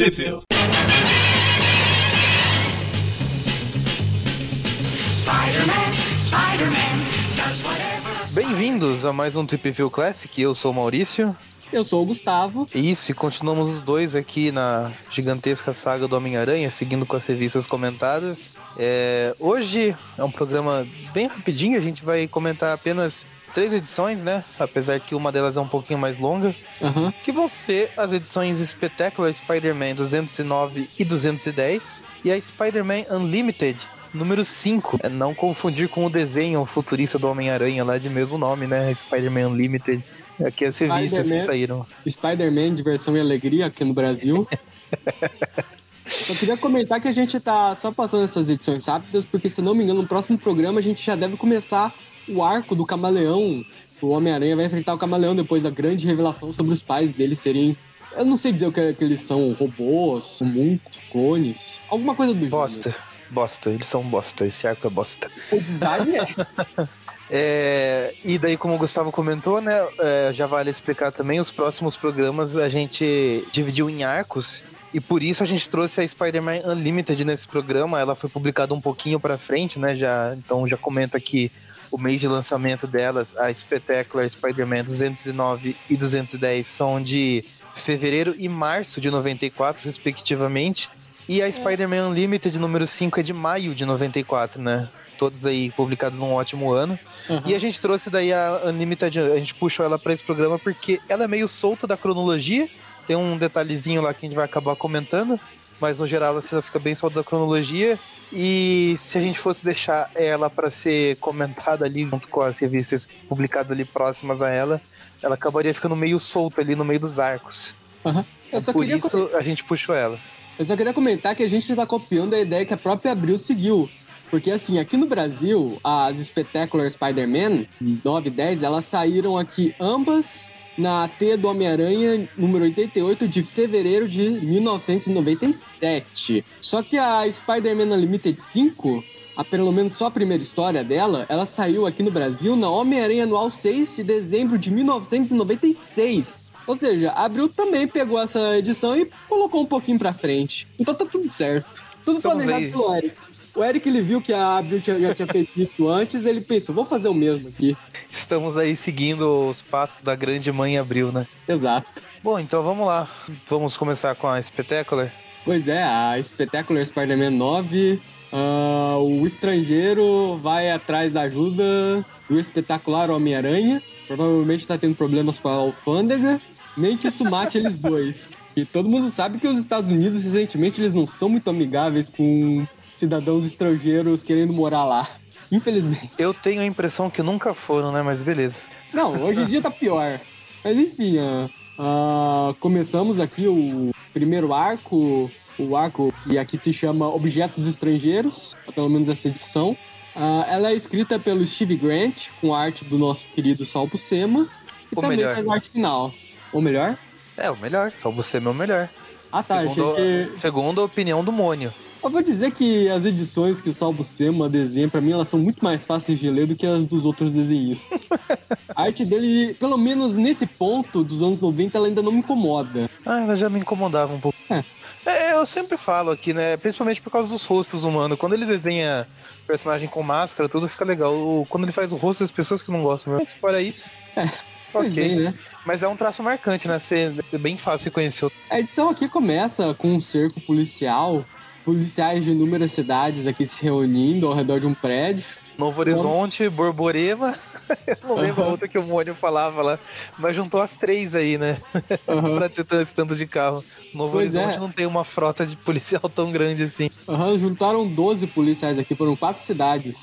Sheffield. Bem-vindos a mais um Trip View Classic. Eu sou o Maurício. Eu sou o Gustavo. Isso, e continuamos os dois aqui na gigantesca saga do Homem-Aranha, seguindo com as revistas comentadas. É, hoje é um programa bem rapidinho, a gente vai comentar apenas três edições, né? Apesar que uma delas é um pouquinho mais longa. Uhum. Que vão ser as edições Spectacular Spider-Man 209 e 210 e a Spider-Man Unlimited número 5. É não confundir com o desenho futurista do Homem-Aranha lá de mesmo nome, né? Spider-Man Unlimited. Aqui as revistas que saíram. Spider-Man, Diversão e Alegria aqui no Brasil. Só queria comentar que a gente tá só passando essas edições rápidas, porque se não me engano, no próximo programa a gente já deve começar o arco do camaleão. O Homem-Aranha vai enfrentar o camaleão depois da grande revelação sobre os pais dele serem. Eu não sei dizer o que, é, que eles são robôs, muitos clones, alguma coisa do bosta. Gênero. Bosta, eles são bosta, esse arco é bosta. O design é. É, e daí, como o Gustavo comentou, né, é, já vale explicar também, os próximos programas a gente dividiu em arcos e por isso a gente trouxe a Spider-Man Unlimited nesse programa. Ela foi publicada um pouquinho para frente, né? Já, então já comenta que o mês de lançamento delas, a Spectacular Spider-Man 209 e 210 são de fevereiro e março de 94, respectivamente. E a é. Spider-Man Unlimited número 5 é de maio de 94, né? Todos aí publicados num ótimo ano. Uhum. E a gente trouxe daí a Unlimited, a gente puxou ela para esse programa porque ela é meio solta da cronologia. Tem um detalhezinho lá que a gente vai acabar comentando, mas no geral ela fica bem solta da cronologia. E se a gente fosse deixar ela para ser comentada ali junto com as revistas publicadas ali próximas a ela, ela acabaria ficando meio solta ali no meio dos arcos. Uhum. Por isso a gente puxou ela. Eu só queria comentar que a gente está copiando a ideia que a própria Abril seguiu. Porque, assim, aqui no Brasil, as Spectacular Spider-Man 9 e 10, elas saíram aqui ambas na T do Homem-Aranha, número 88, de fevereiro de 1997. Só que a Spider-Man Unlimited 5, a, pelo menos só a primeira história dela, ela saiu aqui no Brasil na Homem-Aranha Anual 6 de dezembro de 1996. Ou seja, a Abril também pegou essa edição e colocou um pouquinho pra frente. Então tá tudo certo. Tudo Estamos planejado aí. pelo Eric. O Eric ele viu que a Abril já tinha feito isso antes, ele pensou, vou fazer o mesmo aqui. Estamos aí seguindo os passos da grande mãe Abril, né? Exato. Bom, então vamos lá. Vamos começar com a Spectacular. Pois é, a Spectacular Spider-Man 9. Uh, ah, o estrangeiro vai atrás da ajuda do espetacular Homem-Aranha. Provavelmente está tendo problemas com a alfândega. Nem que isso mate eles dois. E todo mundo sabe que os Estados Unidos, recentemente, eles não são muito amigáveis com cidadãos estrangeiros querendo morar lá. Infelizmente. Eu tenho a impressão que nunca foram, né? Mas beleza. Não, hoje em dia tá pior. Mas enfim, uh, uh, começamos aqui o primeiro arco, o arco que aqui se chama Objetos Estrangeiros, pelo menos essa edição. Uh, ela é escrita pelo Steve Grant, com arte do nosso querido Salvo Sema, e Ou também melhor. faz arte final. Ou melhor? É, o melhor. Só você é meu melhor. Ah, tá. Segundo, achei que... segundo a opinião do Mônio. Eu vou dizer que as edições que o Salvo Sema desenha, pra mim, elas são muito mais fáceis de ler do que as dos outros desenhistas. a arte dele, pelo menos nesse ponto dos anos 90, ela ainda não me incomoda. Ah, ela já me incomodava um pouco. É. É, eu sempre falo aqui, né? Principalmente por causa dos rostos humanos. Quando ele desenha personagem com máscara, tudo fica legal. Quando ele faz o rosto das pessoas que não gostam, mas fora isso. É. Ok, bem, né? Mas é um traço marcante, né? Ser é bem fácil reconhecer. A edição aqui começa com um cerco policial, policiais de inúmeras cidades aqui se reunindo ao redor de um prédio. Novo Horizonte, Borborema. Eu não lembro a outra que o Mônio falava lá, mas juntou as três aí, né? Uhum. pra ter esse tanto de carro. Novo pois Horizonte é. não tem uma frota de policial tão grande assim. Uhum, juntaram 12 policiais aqui, foram quatro cidades.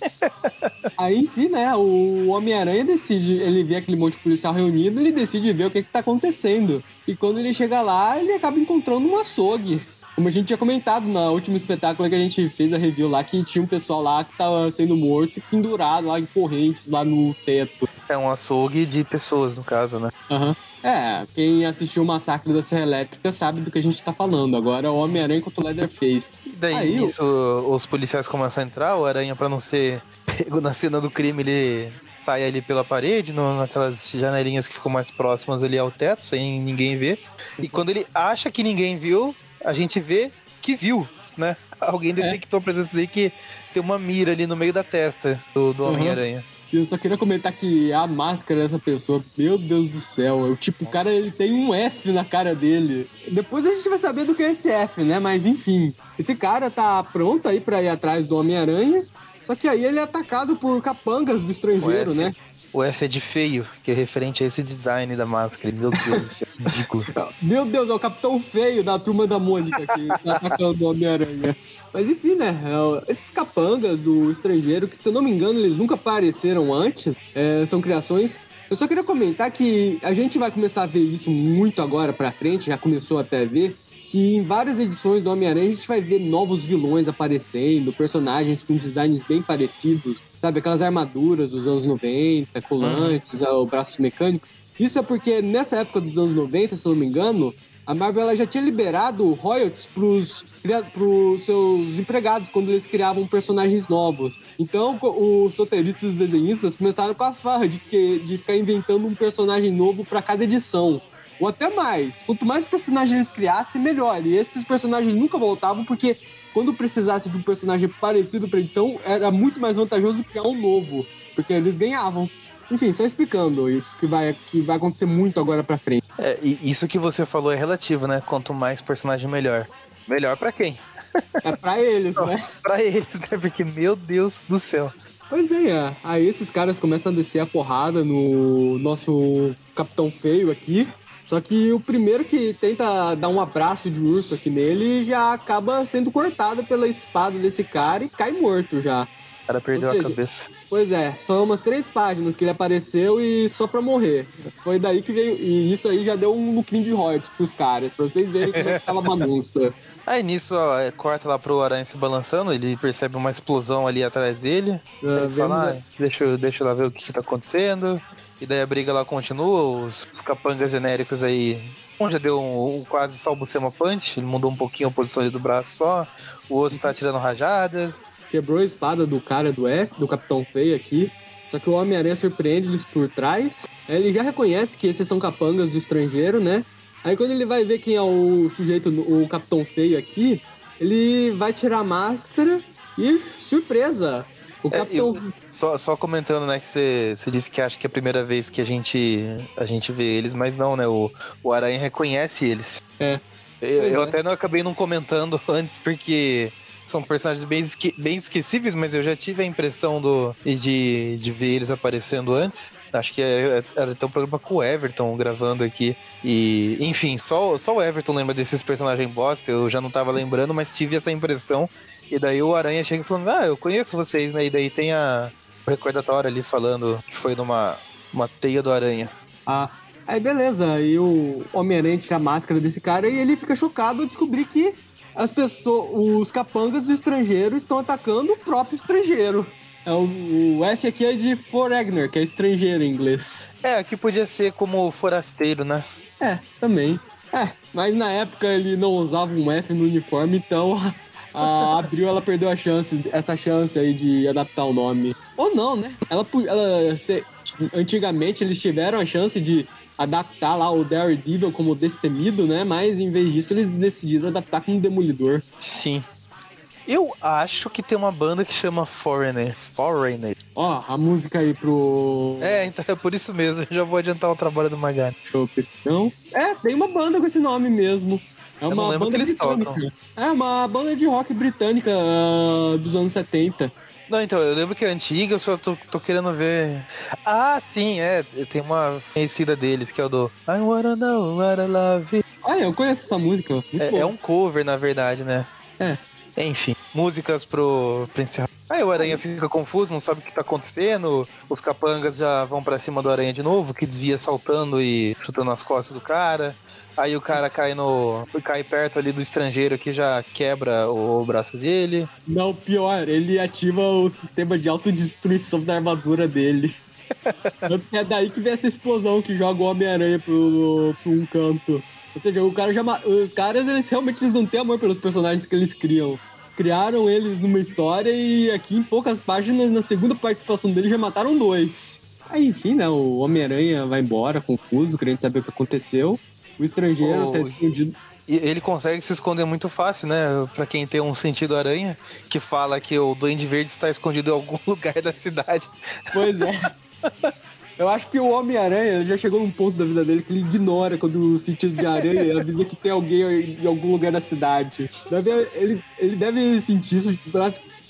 aí, enfim, né? O Homem-Aranha decide, ele vê aquele monte de policial reunido, ele decide ver o que, que tá acontecendo. E quando ele chega lá, ele acaba encontrando um açougue. Como a gente tinha comentado na última espetáculo que a gente fez a review lá, que tinha um pessoal lá que tava sendo morto pendurado lá em correntes lá no teto. É um açougue de pessoas, no caso, né? Aham. Uhum. É, quem assistiu o Massacre da Serra Elétrica sabe do que a gente tá falando. Agora é o Homem-Aranha contra o Leatherface. E daí, Aí, nisso, os policiais começam a entrar, o Aranha, pra não ser pego na cena do crime, ele sai ali pela parede, no, naquelas janelinhas que ficam mais próximas ali ao teto, sem ninguém ver. E quando ele acha que ninguém viu, a gente vê que viu, né? Alguém detectou a presença dele que tem uma mira ali no meio da testa do, do Uhum. Homem-Aranha. Eu só queria comentar que a máscara dessa pessoa, meu Deus do céu, é o tipo, o cara ele tem um F na cara dele. Depois a gente vai saber do que é esse F, né? Mas enfim, esse cara tá pronto aí pra ir atrás do Homem-Aranha. Só que aí ele é atacado por capangas do estrangeiro, né? O F é de feio, que é referente a esse design da máscara. Meu Deus que ridículo. Meu Deus, é o Capitão Feio da turma da Mônica que tá atacando o Homem-Aranha. Mas enfim, né? é, Esses capangas do estrangeiro, que se eu não me engano, eles nunca apareceram antes, é, são criações. Eu só queria comentar que a gente vai começar a ver isso muito agora pra frente, já começou até a ver, que em várias edições do Homem-Aranha a gente vai ver novos vilões aparecendo, personagens com designs bem parecidos, sabe? Aquelas armaduras dos anos 90, colantes, ah, braços mecânicos. Isso é porque nessa época dos anos 90, se eu não me engano, a Marvel ela já tinha liberado royalties pros, pros seus empregados quando eles criavam personagens novos. Então, os roteiristas e os desenhistas começaram com a farra de, que, de ficar inventando um personagem novo para cada edição. Ou até mais. Quanto mais personagens eles criassem, melhor. E esses personagens nunca voltavam porque quando precisasse de um personagem parecido pra edição, era muito mais vantajoso criar um novo. Porque eles ganhavam. Enfim, só explicando isso que vai, que vai acontecer muito agora pra frente. É, e isso que você falou é relativo, né? Quanto mais personagem, melhor. Melhor pra quem? É pra eles, né? Pra eles, né? Porque, meu Deus do céu. Pois bem, é. Aí esses caras começam a descer a porrada no nosso Capitão Feio aqui. Só que o primeiro que tenta dar um abraço de urso aqui nele já acaba sendo cortado pela espada desse cara e cai morto já. O cara perdeu seja, a cabeça. Pois é, só umas três páginas que ele apareceu e só pra morrer. Foi daí que veio. E isso aí já deu um lookinho de royalties pros caras, pra vocês verem como é que tava a bagunça. Aí nisso, ó, é, corta lá pro Aranha se balançando, ele percebe uma explosão ali atrás dele. Ah, Ele fala, ah, deixa, eu- deixa eu lá ver o que, que tá acontecendo. E daí a briga lá continua, os, os capangas genéricos aí. Um já deu um, um quase salbucema punch, ele mudou um pouquinho a posição do braço só. O outro tá tirando rajadas. quebrou a espada do cara do F, do Capitão Feio aqui. Só que o Homem-Aranha surpreende eles por trás. Ele já reconhece que esses são capangas do estrangeiro, né? Aí quando ele vai ver quem é o sujeito, o Capitão Feio aqui, ele vai tirar a máscara e, surpresa, o É, Capitão... Só, só comentando, né, que você disse que acha que é a primeira vez que a gente, a gente vê eles, mas não, né? O, o Aranha reconhece eles. É. Eu, eu é. até não acabei não comentando antes, porque são personagens bem, esque- bem esquecíveis, mas eu já tive a impressão do, de, de ver eles aparecendo antes. Acho que é- era até um programa com o Everton gravando aqui. E, enfim, só, só o Everton lembra desses personagens bosta. Eu já não tava lembrando, mas tive essa impressão. E daí o Aranha chega falando: Ah, eu conheço vocês, né? E daí tem a o recordatório ali falando que foi numa uma teia do Aranha. Ah, aí beleza, aí o Homem-Aranha tira a máscara desse cara e ele fica chocado ao descobrir que as pessoas, os capangas do estrangeiro estão atacando o próprio estrangeiro. É o, o F aqui é de Foreigner, que é estrangeiro em inglês. É, aqui podia ser como forasteiro, né? É, também. É, mas na época ele não usava um F no uniforme, então a Abril ela perdeu a chance, essa chance aí de adaptar o nome. Ou não, né? Ela, ela se- antigamente eles tiveram a chance de adaptar lá o Daredevil como destemido, né? Mas em vez disso eles decidiram adaptar como Demolidor. Sim. Eu acho que tem uma banda que chama Foreigner. Foreigner. Ó, a música aí pro. É, então é por isso mesmo. Eu já vou adiantar o trabalho do Magari. Pesquisar. Não. É, tem uma banda com esse nome mesmo. É Eu uma banda que eles britânica. tocam. É uma banda de rock britânica ah, dos anos 70. Não, então, eu lembro que é antiga, eu só tô, tô querendo ver. Ah, sim, é. Tem uma conhecida deles, que é o do I wanna know what I love is. Ah, eu conheço essa música. É, é um cover, na verdade, né? É. Enfim, músicas pro, encerrar. Aí o Aranha fica confuso, não sabe o que tá acontecendo. Os capangas já vão pra cima do Aranha de novo, que desvia saltando e chutando as costas do cara. Aí o cara cai no. cai perto ali do estrangeiro que já quebra o, braço dele. Não, pior, ele ativa o sistema de autodestruição da armadura dele. Tanto que é daí que vem essa explosão que joga o Homem-Aranha pro, pro um canto. Ou seja, o cara já, os caras, eles realmente eles não têm amor pelos personagens que eles criam. Criaram eles numa história e aqui em poucas páginas, na segunda participação dele, já mataram dois. Aí, enfim, né? O Homem-Aranha vai embora, confuso, querendo saber o que aconteceu. O estrangeiro Oh, tá escondido. Ele consegue se esconder muito fácil, né? Pra quem tem um sentido aranha, que fala que o Duende Verde está escondido em algum lugar da cidade. Pois é. Eu acho que o Homem-Aranha já chegou num ponto da vida dele que ele ignora quando o sentido de aranha avisa que tem alguém em algum lugar da cidade. Deve, ele, ele deve sentir isso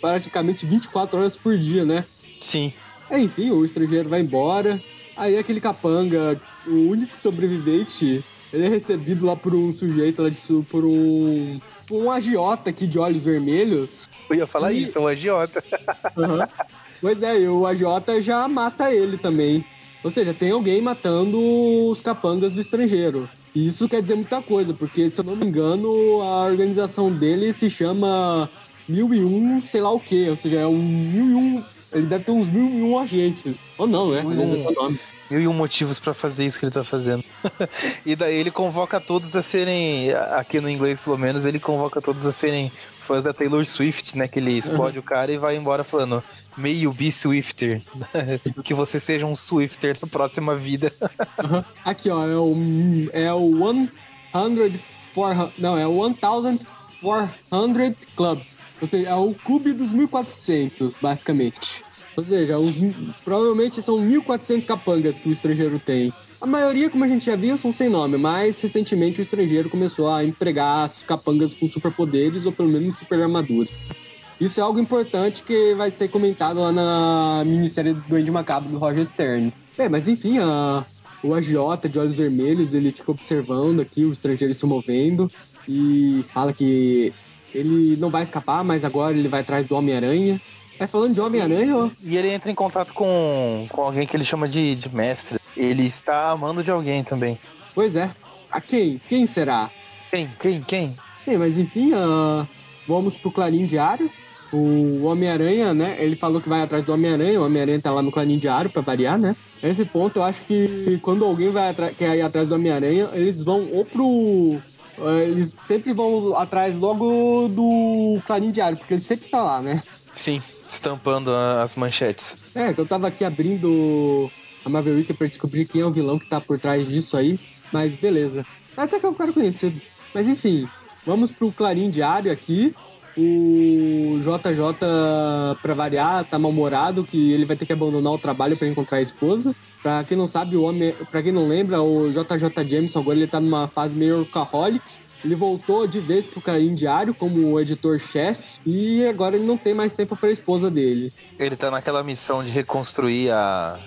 praticamente 24 horas por dia, né? Sim. É, enfim, o estrangeiro vai embora. Aí aquele capanga, o único sobrevivente, ele é recebido lá por um sujeito lá de por um. Por um agiota aqui de olhos vermelhos. Eu ia falar e... isso, um agiota. Uhum. Pois é, e o agiota já mata ele também. Ou seja, tem alguém matando os capangas do estrangeiro. E isso quer dizer muita coisa, porque se eu não me engano, a organização dele se chama Mil e Um, sei lá o quê. Ou seja, é um mil e um. Ele deve ter uns mil e um agentes. Ou não, né? Mas é seu nome. Mil e um motivos para fazer isso que ele tá fazendo. e daí ele convoca todos a serem, aqui no inglês pelo menos, ele convoca todos a serem fãs da Taylor Swift, né? Que ele explode uhum. o cara e vai embora falando you be Swifter. que você seja um Swifter na próxima vida. uhum. Aqui, ó, é o, é o 100 for, não, é o 1400 Club. Ou seja, é o clube dos 1400, basicamente. Ou seja, os, provavelmente são 1400 capangas que o estrangeiro tem. A maioria, como a gente já viu, são sem nome, mas recentemente o estrangeiro começou a empregar capangas com superpoderes ou pelo menos super armaduras. Isso é algo importante que vai ser comentado lá na minissérie do Duende Macabro do Roger Stern. É, mas enfim, a, o agiota de olhos vermelhos, ele fica observando aqui o estrangeiro se movendo e fala que ele não vai escapar, mas agora ele vai atrás do Homem-Aranha. É falando de Homem-Aranha? E ele entra em contato com, com alguém que ele chama de, de mestre. Ele está amando de alguém também. Pois é. A quem? Quem será? Quem? Quem? Quem? Bem, mas enfim, uh, vamos pro Clarim Diário. O Homem-Aranha, né? Ele falou que vai atrás do Homem-Aranha. O Homem-Aranha tá lá no Clarim Diário pra variar, né? Nesse ponto, eu acho que quando alguém vai quer ir atrás do Homem-Aranha, eles vão ou pro ah, eles sempre vão atrás logo do Clarim Diário, porque ele sempre tá lá, né? Sim, estampando as manchetes. É, eu tava aqui abrindo a Marvel Wiki pra descobrir quem é o vilão que tá por trás disso aí, mas beleza. Até que é um cara conhecido. Mas enfim, vamos pro Clarim Diário aqui. O JJ, pra variar, tá mal-humorado, que ele vai ter que abandonar o trabalho para encontrar a esposa. Pra quem não sabe, o homem. Pra quem não lembra, o JJ Jameson agora ele tá numa fase meio alcoholic. Ele voltou de vez pro Clarim Diário como editor-chefe e agora ele não tem mais tempo para a esposa dele. Ele tá naquela missão de reconstruir a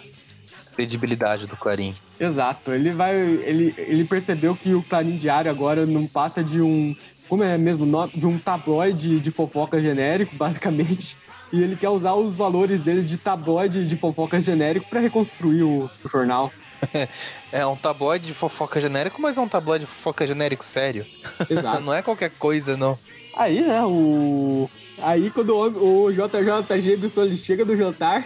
credibilidade do Clarim. Exato. Ele vai. Ele, ele percebeu que o Clarim Diário agora não passa de um. Como é mesmo? De um tabloide de fofoca genérico, basicamente. E ele quer usar os valores dele de tabloide de fofoca genérico para reconstruir o, o jornal. É um tabloide de fofoca genérico, mas é um tabloide de fofoca genérico sério. Exato. não é qualquer coisa, não. Aí, né, o. Aí quando o, o JJ Jameson ele chega do jantar,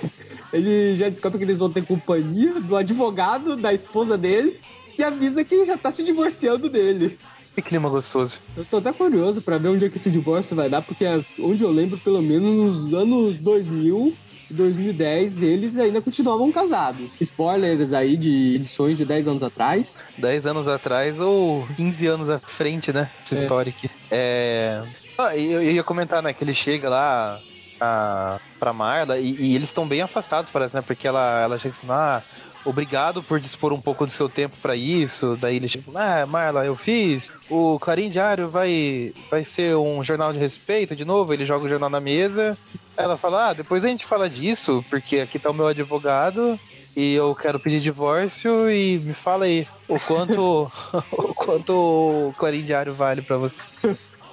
ele já descobre que eles vão ter companhia do advogado da esposa dele, que avisa que já tá se divorciando dele. Que clima gostoso. Eu tô até curioso pra ver onde é que esse divórcio vai dar, porque é onde eu lembro, pelo menos nos anos 2000 2010, eles ainda continuavam casados. Spoilers aí de edições de 10 anos atrás. 10 anos atrás ou 15 anos à frente, né? Essa é. história aqui. É... Ah, eu ia comentar, né, que ele chega lá a, pra Marla e, e eles estão bem afastados, parece, né? Porque ela, ela chega e fala, ah, obrigado por dispor um pouco do seu tempo para isso. Daí ele chega, ah, Marla, eu fiz. O Clarim Diário vai, vai ser um jornal de respeito de novo. Ele joga o jornal na mesa. Ela fala, ah, depois a gente fala disso, porque aqui tá o meu advogado e eu quero pedir divórcio e me fala aí o quanto o quanto o Clarim Diário vale para você.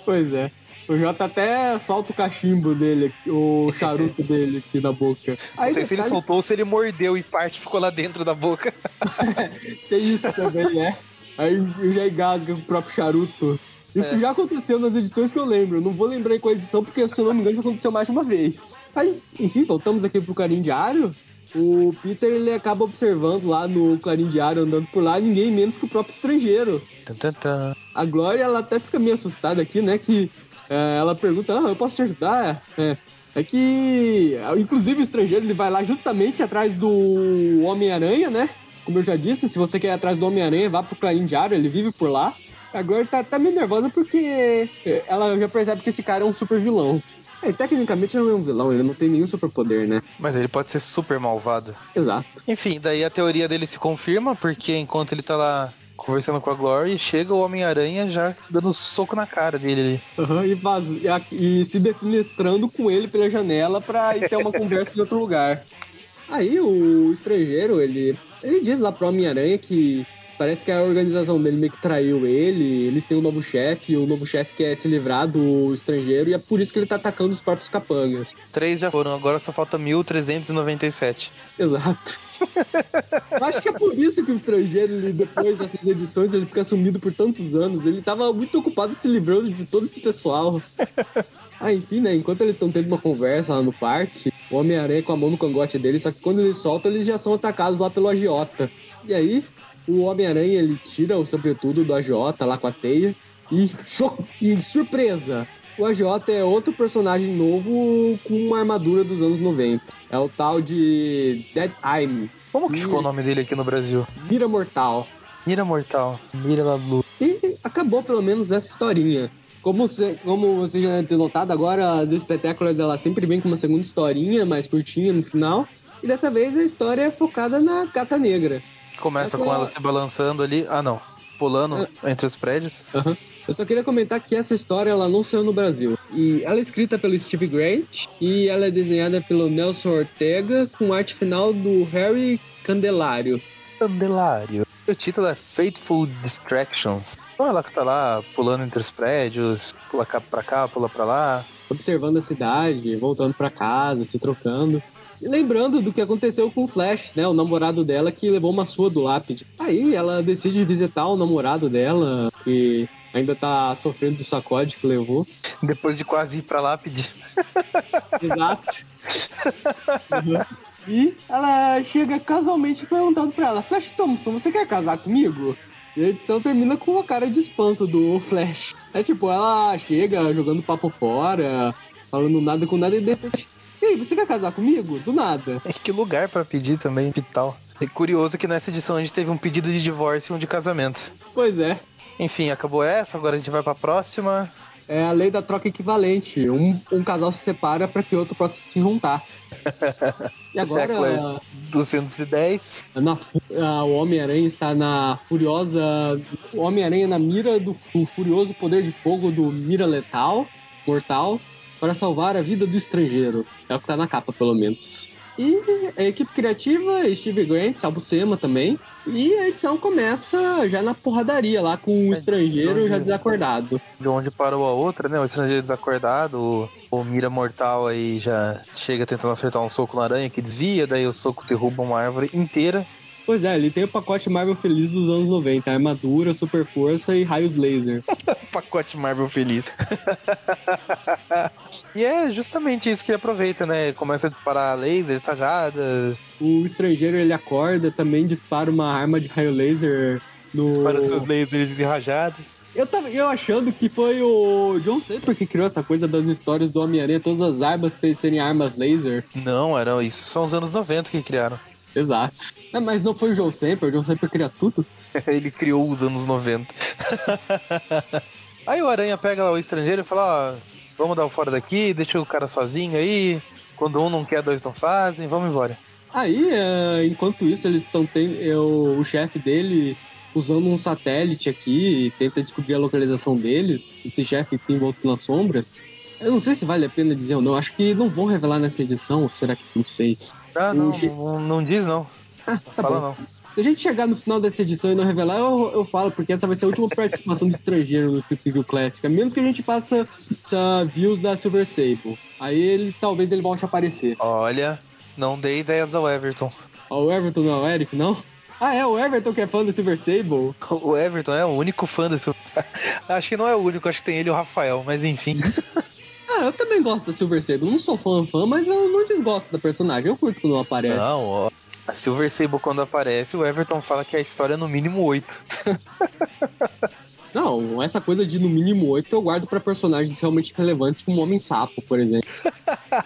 Pois é. O Jota até solta o cachimbo dele, o charuto dele aqui na boca. Aí, Não sei se ele soltou ou se ele mordeu e parte ficou lá dentro da boca. Tem isso também, né? Aí já engasga com o próprio charuto. Isso é. já aconteceu nas edições que eu lembro. Não vou lembrar em qual edição, porque se eu não me engano já aconteceu mais de uma vez. Mas, enfim, voltamos aqui pro Carinho Diário. O Peter ele acaba observando lá no Clarim Diário, andando por lá, ninguém menos que o próprio estrangeiro. A Glória, ela até fica meio assustada aqui, né? Que ela pergunta: ah, eu posso te ajudar? É, é que, inclusive, o estrangeiro ele vai lá justamente atrás do Homem-Aranha, né? Como eu já disse, se você quer ir atrás do Homem-Aranha, vá pro Clarim Diário, ele vive por lá. Agora tá, tá meio nervosa porque ela já percebe que esse cara é um super vilão. É, tecnicamente não é um vilão, ele não tem nenhum superpoder, né? Mas ele pode ser super malvado. Exato. Enfim, daí a teoria dele se confirma, porque enquanto ele tá lá conversando com a Glory, chega o Homem-Aranha já dando soco na cara dele ali. Uhum, e, vaz... e, se defenestrando com ele pela janela pra ir ter uma conversa em outro lugar. Aí o estrangeiro, ele, ele diz lá pro Homem-Aranha que Parece que a organização dele meio que traiu ele, eles têm um novo chefe, e o novo chefe quer se livrar do estrangeiro, e é por isso que ele tá atacando os próprios capangas. Três já foram, agora só falta 1397. Exato. Acho que é por isso que o estrangeiro, ele, depois dessas edições, ele fica sumido por tantos anos. Ele tava muito ocupado se livrando de todo esse pessoal. Ah, enfim, né? Enquanto eles estão tendo uma conversa lá no parque, o Homem-Aranha com a mão no cangote dele, só que quando eles soltam, eles já são atacados lá pelo agiota. E aí, o Homem-Aranha ele tira o sobretudo do AJ lá com a teia e, e surpresa! O AJ é outro personagem novo com uma armadura dos anos 90. É o tal de Dead Eye. Como que ficou o nome dele aqui no Brasil? Mira Mortal. Mira Mortal. Mira da Luz. E acabou pelo menos essa historinha. Como você, como você já deve ter notado, agora as espetáculas ela sempre vem com uma segunda historinha mais curtinha no final. E dessa vez a história é focada na Gata Negra. Começa essa... com ela se balançando ali. Ah, não. Pulando ah. entre os prédios. Uhum. Eu só queria comentar que essa história ela não saiu no Brasil. E ela é escrita pelo Steve Grant e ela é desenhada pelo Nelson Ortega com arte final do Harry Candelário. Candelário. O título é Fateful Distractions. Então ela que tá lá pulando entre os prédios, pula cá pra cá, pula pra lá. Observando a cidade, voltando para casa, se trocando. E lembrando do que aconteceu com o Flash, né? O namorado dela que levou uma sua do lápide. Aí ela decide visitar o namorado dela, que ainda tá sofrendo do sacode que levou. Depois de quase ir pra lápide. Exato. Uhum. E ela chega casualmente perguntando pra ela: Flash Thompson, você quer casar comigo? E a edição termina com uma cara de espanto do Flash. É tipo, ela chega jogando papo fora, falando nada com nada e de e aí, você quer casar comigo? Do nada. É que lugar para pedir também e tal. É curioso que nessa edição a gente teve um pedido de divórcio e um de casamento. Pois é. Enfim, acabou essa, agora a gente vai pra próxima. É a lei da troca equivalente. Um, um casal se separa para que outro possa se juntar. E agora. É 210. Na, o Homem-Aranha está na furiosa. O Homem-Aranha na mira do furioso poder de fogo do Mira Letal, Mortal para salvar a vida do estrangeiro. É o que tá na capa, pelo menos. E a equipe criativa, Steve Grant, Sema também. E a edição começa já na porradaria lá com o é, estrangeiro já desacordado. De onde parou a outra, né? O estrangeiro desacordado, o, o Mira Mortal aí já chega tentando acertar um soco na aranha que desvia, daí o soco derruba uma árvore inteira. Pois é, ele tem o pacote Marvel Feliz dos anos 90. Armadura, super força e raios laser. pacote Marvel Feliz. e é justamente isso que ele aproveita, né? Começa a disparar lasers, sajadas. O estrangeiro, ele acorda, também dispara uma arma de raio laser no... Dispara seus lasers e rajadas. Eu tava eu achando que foi o John Saper que criou essa coisa das histórias do Homem-Aranha, todas as armas serem armas laser. Não, era isso. São os anos 90 que criaram. Exato. Não, mas não foi o Joe Semper, o Joe Semper cria tudo. Ele criou os anos 90. aí o Aranha pega lá o estrangeiro e fala, ó, vamos dar o fora daqui, deixa o cara sozinho aí. Quando um não quer, dois não fazem, vamos embora. Aí, é, enquanto isso, eles estão tendo. Eu, o chefe dele usando um satélite aqui, tenta descobrir a localização deles. Esse chefe tem envolto nas sombras. Eu não sei se vale a pena dizer ou não. Acho que não vão revelar nessa edição, ou será que não sei. Ah, não, não, não, diz não. Ah, tá Fala bom. não. Se a gente chegar no final dessa edição e não revelar, eu, eu falo, porque essa vai ser a última participação do estrangeiro no View Classic. A menos que a gente faça uh, views da Silver Sable. Aí ele talvez ele volte a aparecer. Olha, não dei ideias ao Everton. o Everton não é o Eric, não? Ah, é o Everton que é fã do Silver Sable? O Everton é o único fã do Silver Acho que não é o único, acho que tem ele e o Rafael, mas enfim. Ah, eu também gosto da Silver Sable. Não sou fã, fã, mas eu não desgosto da personagem. Eu curto quando ela aparece. Não, ó. A Silver Sable, quando aparece, o Everton fala que a história é no mínimo 8. Não, essa coisa de no mínimo 8 eu guardo para personagens realmente relevantes, como o Homem-Sapo, por exemplo.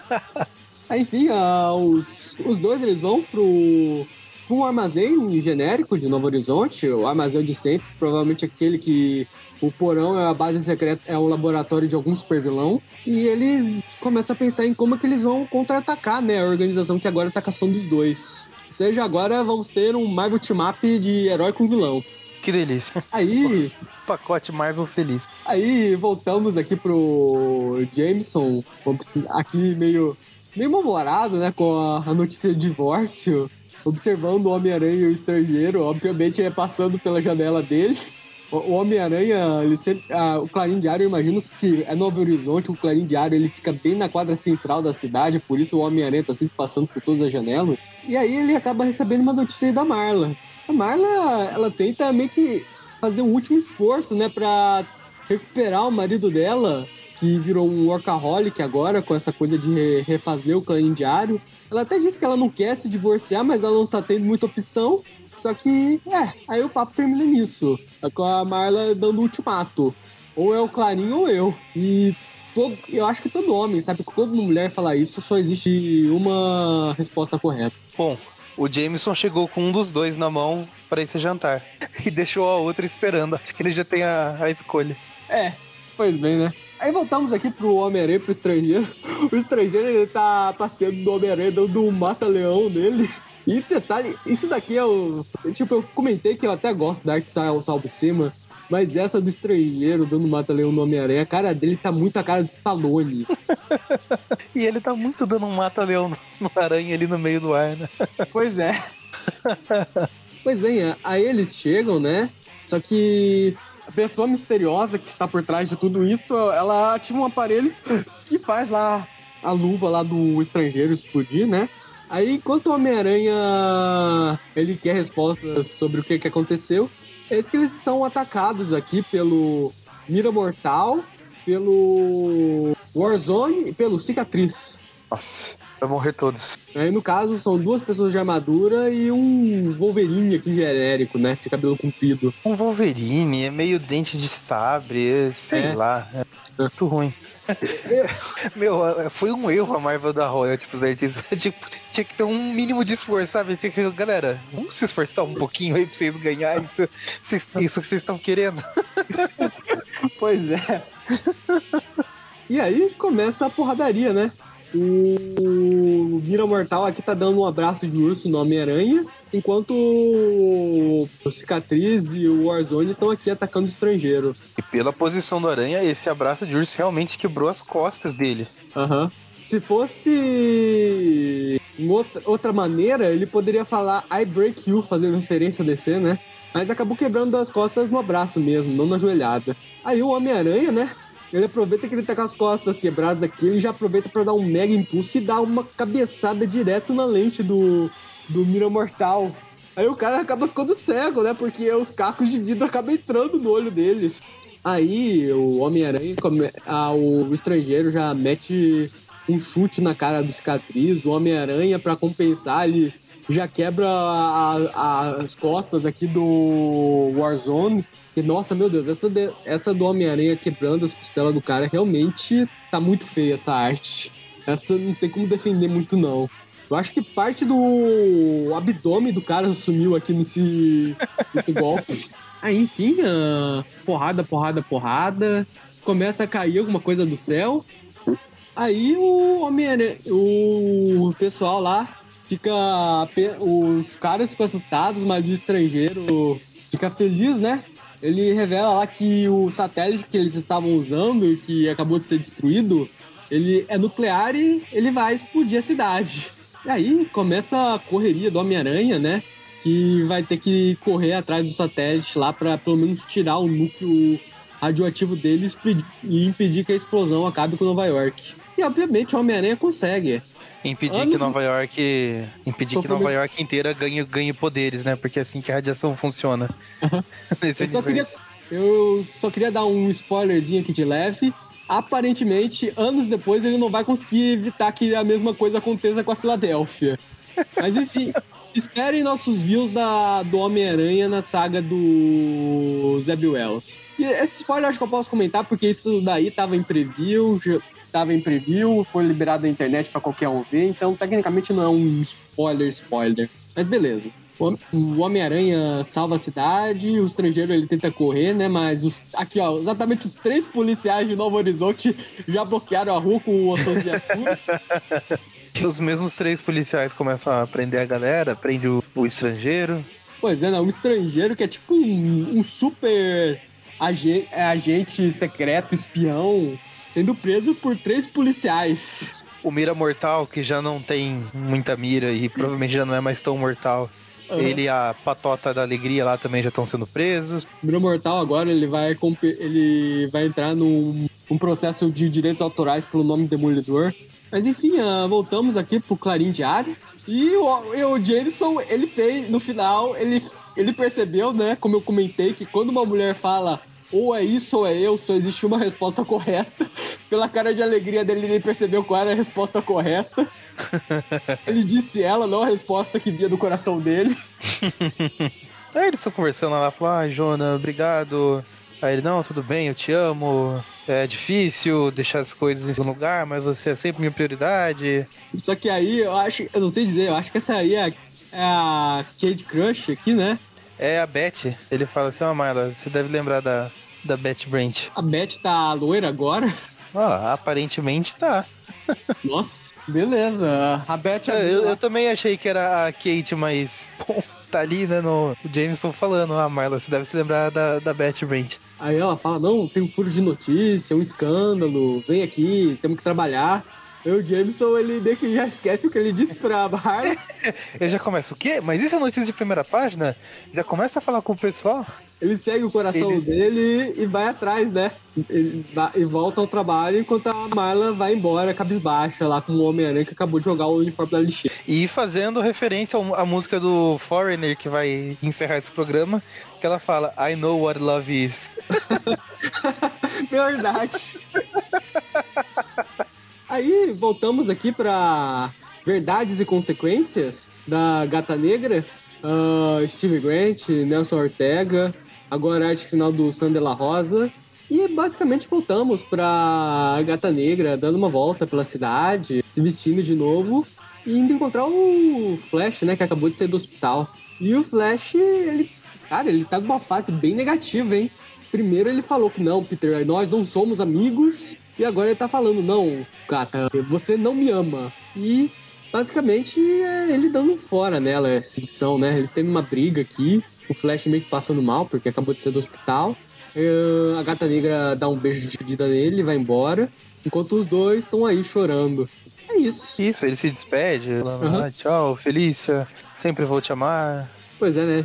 Aí, enfim, uh, os, os dois eles vão pro, um armazém genérico de Novo Horizonte, o armazém de sempre, provavelmente aquele que o porão é a base secreta, é o laboratório de algum supervilão. E eles começam a pensar em como é que eles vão contra-atacar, né? A organização que agora tá caçando os dois. Ou seja, agora vamos ter um Marvel Team Up de herói com vilão. Que delícia. Aí. Pacote Marvel feliz. Aí voltamos aqui pro Jameson, aqui meio, meio mal-humorado, né? Com a, a notícia de divórcio observando o Homem-Aranha e o estrangeiro, obviamente é passando pela janela deles. O Homem-Aranha, ele sempre. Ah, o Clarim Diário, eu imagino que se é Novo Horizonte, o Clarim Diário ele fica bem na quadra central da cidade, por isso o Homem-Aranha tá sempre passando por todas as janelas. E aí ele acaba recebendo uma notícia aí da Marla. A Marla, ela tenta meio que fazer um último esforço, né, pra recuperar o marido dela, que virou um workaholic agora, com essa coisa de refazer o Clarim Diário. Ela até disse que ela não quer se divorciar, mas ela não tá tendo muita opção. Só que, é, aí o papo termina nisso. É com a Marla dando ultimato. Ou é o Clarinho ou eu. E todo, eu acho que todo homem, sabe? Que toda mulher falar isso, só existe uma resposta correta. Bom, o Jameson chegou com um dos dois na mão para esse jantar. E deixou a outra esperando. Acho que ele já tem a, a escolha. É, pois bem, né? Aí voltamos aqui pro Homem-Aranha, pro estrangeiro. O estrangeiro, ele tá passeando do Homem-Aranha, dando um mata-leão nele. E detalhe, isso daqui é o. Tipo, eu comentei que eu até gosto da arte salve cima, mas essa do estrangeiro dando mata-leão no Homem-Aranha, a cara dele tá muito a cara do Stallone. e ele tá muito dando um mata-leão no aranha ali no meio do ar, né? Pois é. pois bem, aí eles chegam, né? Só que a pessoa misteriosa que está por trás de tudo isso, ela ativa um aparelho que faz lá a luva lá do estrangeiro explodir, né? Aí, enquanto o Homem-Aranha ele quer respostas sobre o que, que aconteceu, é que eles são atacados aqui pelo Mira Mortal, pelo Warzone e pelo Cicatriz. Nossa, vai morrer todos. Aí, no caso, são duas pessoas de armadura e um Wolverine aqui genérico, né? De cabelo comprido. Um Wolverine, é meio dente de sabre, sei é. lá. É muito ruim. Meu, foi um erro a Marvel da Royal, tipo. Tipo, tinha que ter um mínimo de esforço, sabe? Galera, vamos se esforçar um pouquinho aí pra vocês ganharem isso, isso que vocês estão querendo. Pois é. E aí começa a porradaria, né? O Mira Mortal aqui tá dando um abraço de urso no Homem-Aranha, enquanto o Cicatriz e o Warzone estão aqui atacando o estrangeiro. E pela posição do Aranha, esse abraço de urso realmente quebrou as costas dele. Aham. Uhum. Se fosse outra, outra maneira, ele poderia falar I break you, fazendo referência a DC, né? Mas acabou quebrando as costas no abraço mesmo, não na joelhada. Aí o Homem-Aranha, né? Ele aproveita que ele tá com as costas quebradas aqui, ele já aproveita para dar um mega impulso e dar uma cabeçada direto na lente do, do Mira Mortal. Aí o cara acaba ficando cego, né? Porque os cacos de vidro acabam entrando no olho dele. Aí o Homem-Aranha, ah, o estrangeiro já mete um chute na cara do cicatriz. O Homem-Aranha, para compensar, ele já quebra a, a, as costas aqui do Warzone. E, nossa, meu Deus, essa, de, essa do Homem-Aranha quebrando as costelas do cara realmente tá muito feia essa arte. Essa não tem como defender muito, não. Eu acho que parte do abdômen do cara sumiu aqui nesse, nesse golpe. Aí, enfim, uh, porrada, porrada, porrada. Começa a cair alguma coisa do céu. Aí o Homem-Aranha, o pessoal lá fica. Os caras ficam assustados, mas o estrangeiro fica feliz, né? Ele revela lá que o satélite que eles estavam usando que acabou de ser destruído, ele é nuclear e ele vai explodir a cidade. E aí começa a correria do Homem-Aranha, né? Que vai ter que correr atrás do satélite lá para pelo menos tirar o núcleo radioativo deles e impedir que a explosão acabe com Nova York. E obviamente o Homem-Aranha consegue. Impedir Anos... que Nova York. Impedir que Nova York inteira ganhe, ganhe poderes, né? Porque é assim que a radiação funciona. Eu, só queria, eu só queria dar um spoilerzinho aqui de leve. Aparentemente, anos depois, ele não vai conseguir evitar que a mesma coisa aconteça com a Filadélfia. Mas enfim, esperem nossos views da, do Homem-Aranha na saga do Zeb Wells. E esse spoiler acho que eu posso comentar, porque isso daí tava em preview, estava em preview, foi liberado na internet para qualquer um ver, então tecnicamente não é um spoiler, spoiler. Mas beleza. O Homem-Aranha salva a cidade, o estrangeiro ele tenta correr, né? Mas os, aqui, ó, exatamente os três policiais de Novo Horizonte já bloquearam a rua com o de viaturas. E os mesmos três policiais começam a prender a galera, prende o, o estrangeiro. Pois é, não, um estrangeiro que é tipo um, um super agente, agente secreto, espião, sendo preso por três policiais. O Mira Mortal, que já não tem muita mira e provavelmente já não é mais tão mortal. Uhum. Ele e a Patota da Alegria lá também já estão sendo presos. Mira Mortal agora ele vai, ele vai entrar num um processo de direitos autorais pelo nome Demolidor. Mas enfim, uh, voltamos aqui pro Clarim Diário. E o, e o Jameson, ele fez, no final, ele, ele percebeu, né, como eu comentei, que quando uma mulher fala ou é isso ou é eu, só existe uma resposta correta. Pela cara de alegria dele, ele percebeu qual era a resposta correta. ele disse ela, não a resposta que vinha do coração dele. Aí eles estão conversando lá, falaram, ah, Jona, obrigado. Aí ele, não, tudo bem, eu te amo é difícil deixar as coisas em um lugar, mas você é sempre minha prioridade. Só que aí eu acho, eu não sei dizer, eu acho que essa aí é, é a Kate Crush aqui, né? É a Beth. Ele fala assim, ó, oh, Marla, você deve lembrar da, da Beth Brent. A Beth tá loira agora? Ah, aparentemente tá. Nossa, beleza. A Beth é, eu, eu, também achei que era a Kate, mas bom, tá ali, né, no Jameson falando, ah, Marla, você deve se lembrar da, da Beth Brent. Aí ela fala: Não, tem um furo de notícia, um escândalo, vem aqui, temos que trabalhar. O Jameson, ele meio que já esquece o que ele disse pra Barra. ele já começa, o quê? Mas isso é notícia de primeira página? Já começa a falar com o pessoal? Ele segue o coração ele... dele e vai atrás, né? e volta ao trabalho enquanto a Marla vai embora, cabisbaixa, lá com o Homem-Aranha que acabou de jogar o uniforme da lixeira. E fazendo referência à música do Foreigner, que vai encerrar esse programa, que ela fala, I know what love is. Verdade. Aí, voltamos aqui para Verdades e Consequências da Gata Negra. Uh, Steve Grant, Nelson Ortega, agora a arte final do Sandela Rosa. E basicamente voltamos pra Gata Negra, dando uma volta pela cidade, se vestindo de novo e indo encontrar o Flash, né, que acabou de sair do hospital. E o Flash, ele, cara, ele tá numa fase bem negativa, hein? Primeiro ele falou que não, Peter, nós não somos amigos. E agora ele tá falando, não, gata, você não me ama. E basicamente é ele dando fora nela essa missão, né? Eles têm uma briga aqui, o Flash meio que passando mal, porque acabou de sair do hospital. Uh, a gata negra dá um beijo de despedida nele, vai embora, enquanto os dois estão aí chorando. É isso. Isso, ele se despede, uhum. ah, tchau, Felícia, sempre vou te amar. Pois é, né?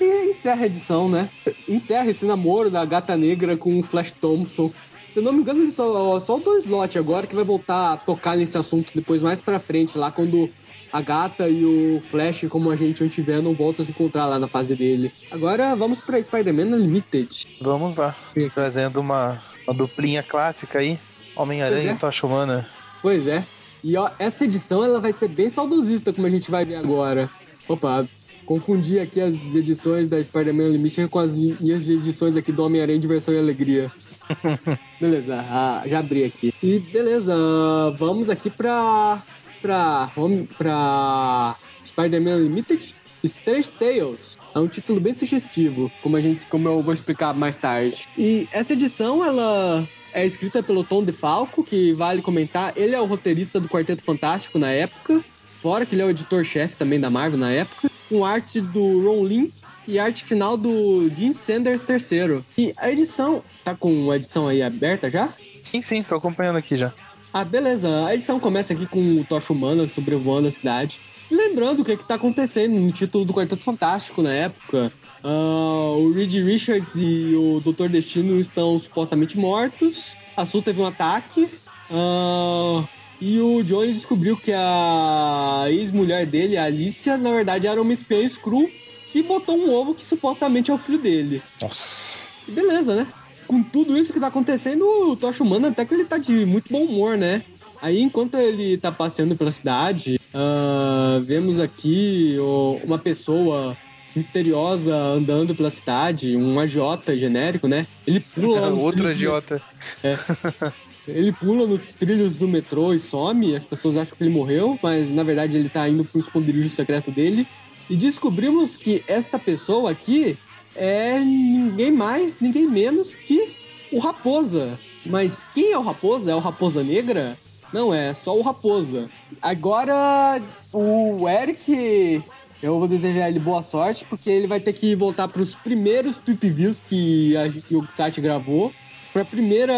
E encerra a edição, né? Encerra esse namoro da gata negra com o Flash Thompson. Se eu não me engano, ele só, só o slot agora que vai voltar a tocar nesse assunto depois mais pra frente, lá quando a gata e o Flash, como a gente tiver, não voltam a se encontrar lá na fase dele. Agora vamos pra Spider-Man Unlimited. Vamos lá. Trazendo uma, uma duplinha clássica aí. Homem-Aranha é. e Tocha Humana. Pois é. E ó, essa edição ela vai ser bem saudosista, como a gente vai ver agora. Opa, confundi aqui as edições da Spider-Man Unlimited com as minhas edições aqui do Homem-Aranha Diversão e Alegria. beleza, ah, já abri aqui. E beleza, vamos aqui pra pra, pra Spider-Man Unlimited, Strange Tales. É um título bem sugestivo, como a gente, como eu vou explicar mais tarde. E essa edição, ela é escrita pelo Tom DeFalco, que vale comentar, ele é o roteirista do Quarteto Fantástico na época, fora que ele é o editor-chefe também da Marvel na época, com arte do Ron Lim e arte final do Jim Sanders III. E a edição, tá com a edição aí aberta já? Sim, sim, tô acompanhando aqui já. Ah, beleza. A edição começa aqui com o Tocha Humana sobrevoando a cidade. Lembrando o que, é que tá acontecendo no título do Quarteto Fantástico na época. Uh, o Reed Richards e o Doutor Destino estão supostamente mortos. A Sul teve um ataque. Uh, e o Johnny descobriu que a ex-mulher dele, a Alicia, na verdade era uma espiã screw que botou um ovo que supostamente é o filho dele. Nossa. Beleza, né? com tudo isso que tá acontecendo, o Tocha Humana até que ele tá de muito bom humor, né? Aí, enquanto ele tá passeando pela cidade, uh, vemos aqui oh, uma pessoa misteriosa andando pela cidade, um agiota genérico, né? Ele pula. Outro agiota. É. Ele pula nos trilhos do metrô e some. As pessoas acham que ele morreu, mas na verdade ele tá indo pro esconderijo secreto dele. E descobrimos que esta pessoa aqui é ninguém mais, ninguém menos que o Raposa. Mas quem é o Raposa? É o Raposa Negra? Não, é só o Raposa. Agora, o Eric, eu vou desejar ele boa sorte, porque ele vai ter que voltar para os primeiros Tweep Views que, a, que o site gravou. Para primeira,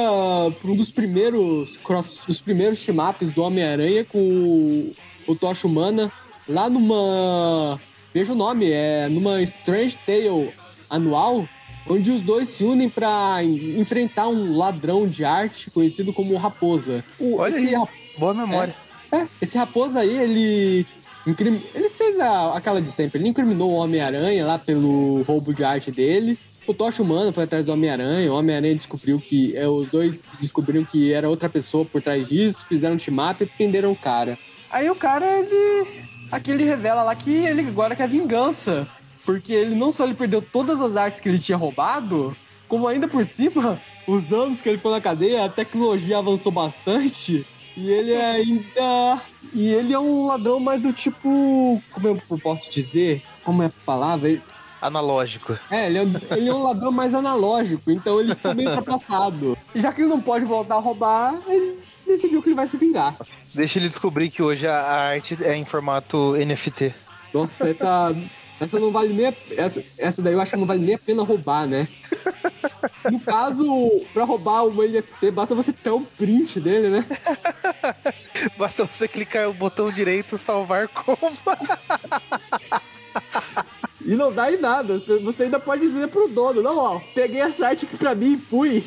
para um dos primeiros cross, dos primeiros team-ups do Homem-Aranha com o, o Tocha Humana, lá numa, veja o nome, é numa Strange Tale anual, onde os dois se unem para enfrentar um ladrão de arte conhecido como Raposa. O, Olha esse aí, boa memória. É, é, esse Raposa aí, ele ele fez a, aquela de sempre, ele incriminou o Homem-Aranha lá pelo roubo de arte dele. O Tocha Humano foi atrás do Homem-Aranha, o Homem-Aranha descobriu que. É, os dois descobriram que era outra pessoa por trás disso, fizeram um team-up e prenderam o cara. Aí o cara, ele. Aqui ele revela lá que ele agora quer vingança. Porque ele não só ele perdeu todas as artes que ele tinha roubado, como ainda por cima, os anos que ele ficou na cadeia, a tecnologia avançou bastante. E ele é ainda. E ele é um ladrão mais do tipo. Como eu posso dizer? Como é a palavra? Ele... Analógico. É, ele é, ele é um ladrão mais analógico, então ele ficou meio ultrapassado. E já que ele não pode voltar a roubar, ele decidiu que ele vai se vingar. Deixa ele descobrir que hoje a arte é em formato NFT. Nossa, essa. Essa não vale nem a, essa, essa daí eu acho que não vale nem a pena roubar, né? No caso, pra roubar o NFT, basta você ter um print dele, né? Basta você clicar o botão direito salvar como. E não dá em nada. Você ainda pode dizer pro dono, não, ó, peguei a site aqui pra mim e fui.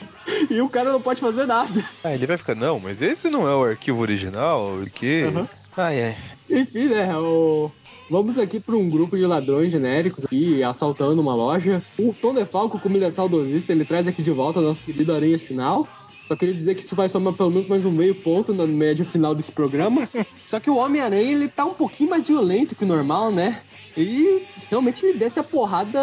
E o cara não pode fazer nada. Ah, ele vai ficar, não, mas esse não é o arquivo original, o que? Uhum. Ai, ai. Enfim, né, o... Vamos aqui para um grupo de ladrões genéricos aqui assaltando uma loja. O Tom DeFalco, como ele é saudosista, ele traz aqui de volta nosso querido Aranha Sinal. Só queria dizer que isso vai somar pelo menos mais um meio ponto na média final desse programa. Só que o Homem-Aranha, ele tá um pouquinho mais violento que o normal, né? E realmente ele desce a porrada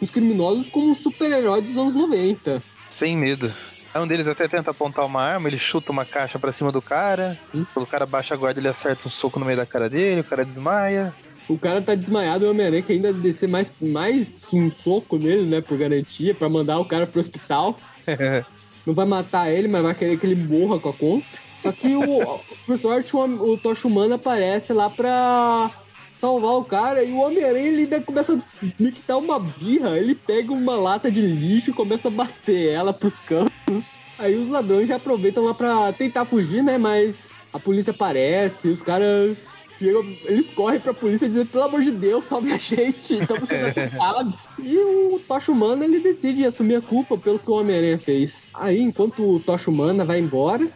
nos criminosos como um super-herói dos anos 90. Sem medo. Um deles até tenta apontar uma arma, ele chuta uma caixa para cima do cara. Hum? O cara baixa a guarda, ele acerta um soco no meio da cara dele, o cara desmaia. O cara tá desmaiado o Homem-Aranha que ainda descer mais, mais um soco nele, né, por garantia, para mandar o cara pro hospital. Não vai matar ele, mas vai querer que ele morra com a conta. Só que, o, por sorte, o, o Tocha Humana aparece lá pra salvar o cara e o Homem-Aranha ele ainda começa a me dar uma birra. Ele pega uma lata de lixo e começa a bater ela pros cantos. Aí os ladrões já aproveitam lá pra tentar fugir, né? Mas a polícia aparece, os caras eles correm pra polícia dizendo, pelo amor de Deus, salve a gente, estamos sendo atacados. e o Tocha Humana, ele decide assumir a culpa pelo que o Homem-Aranha fez. Aí, enquanto o Tocha Humana vai embora,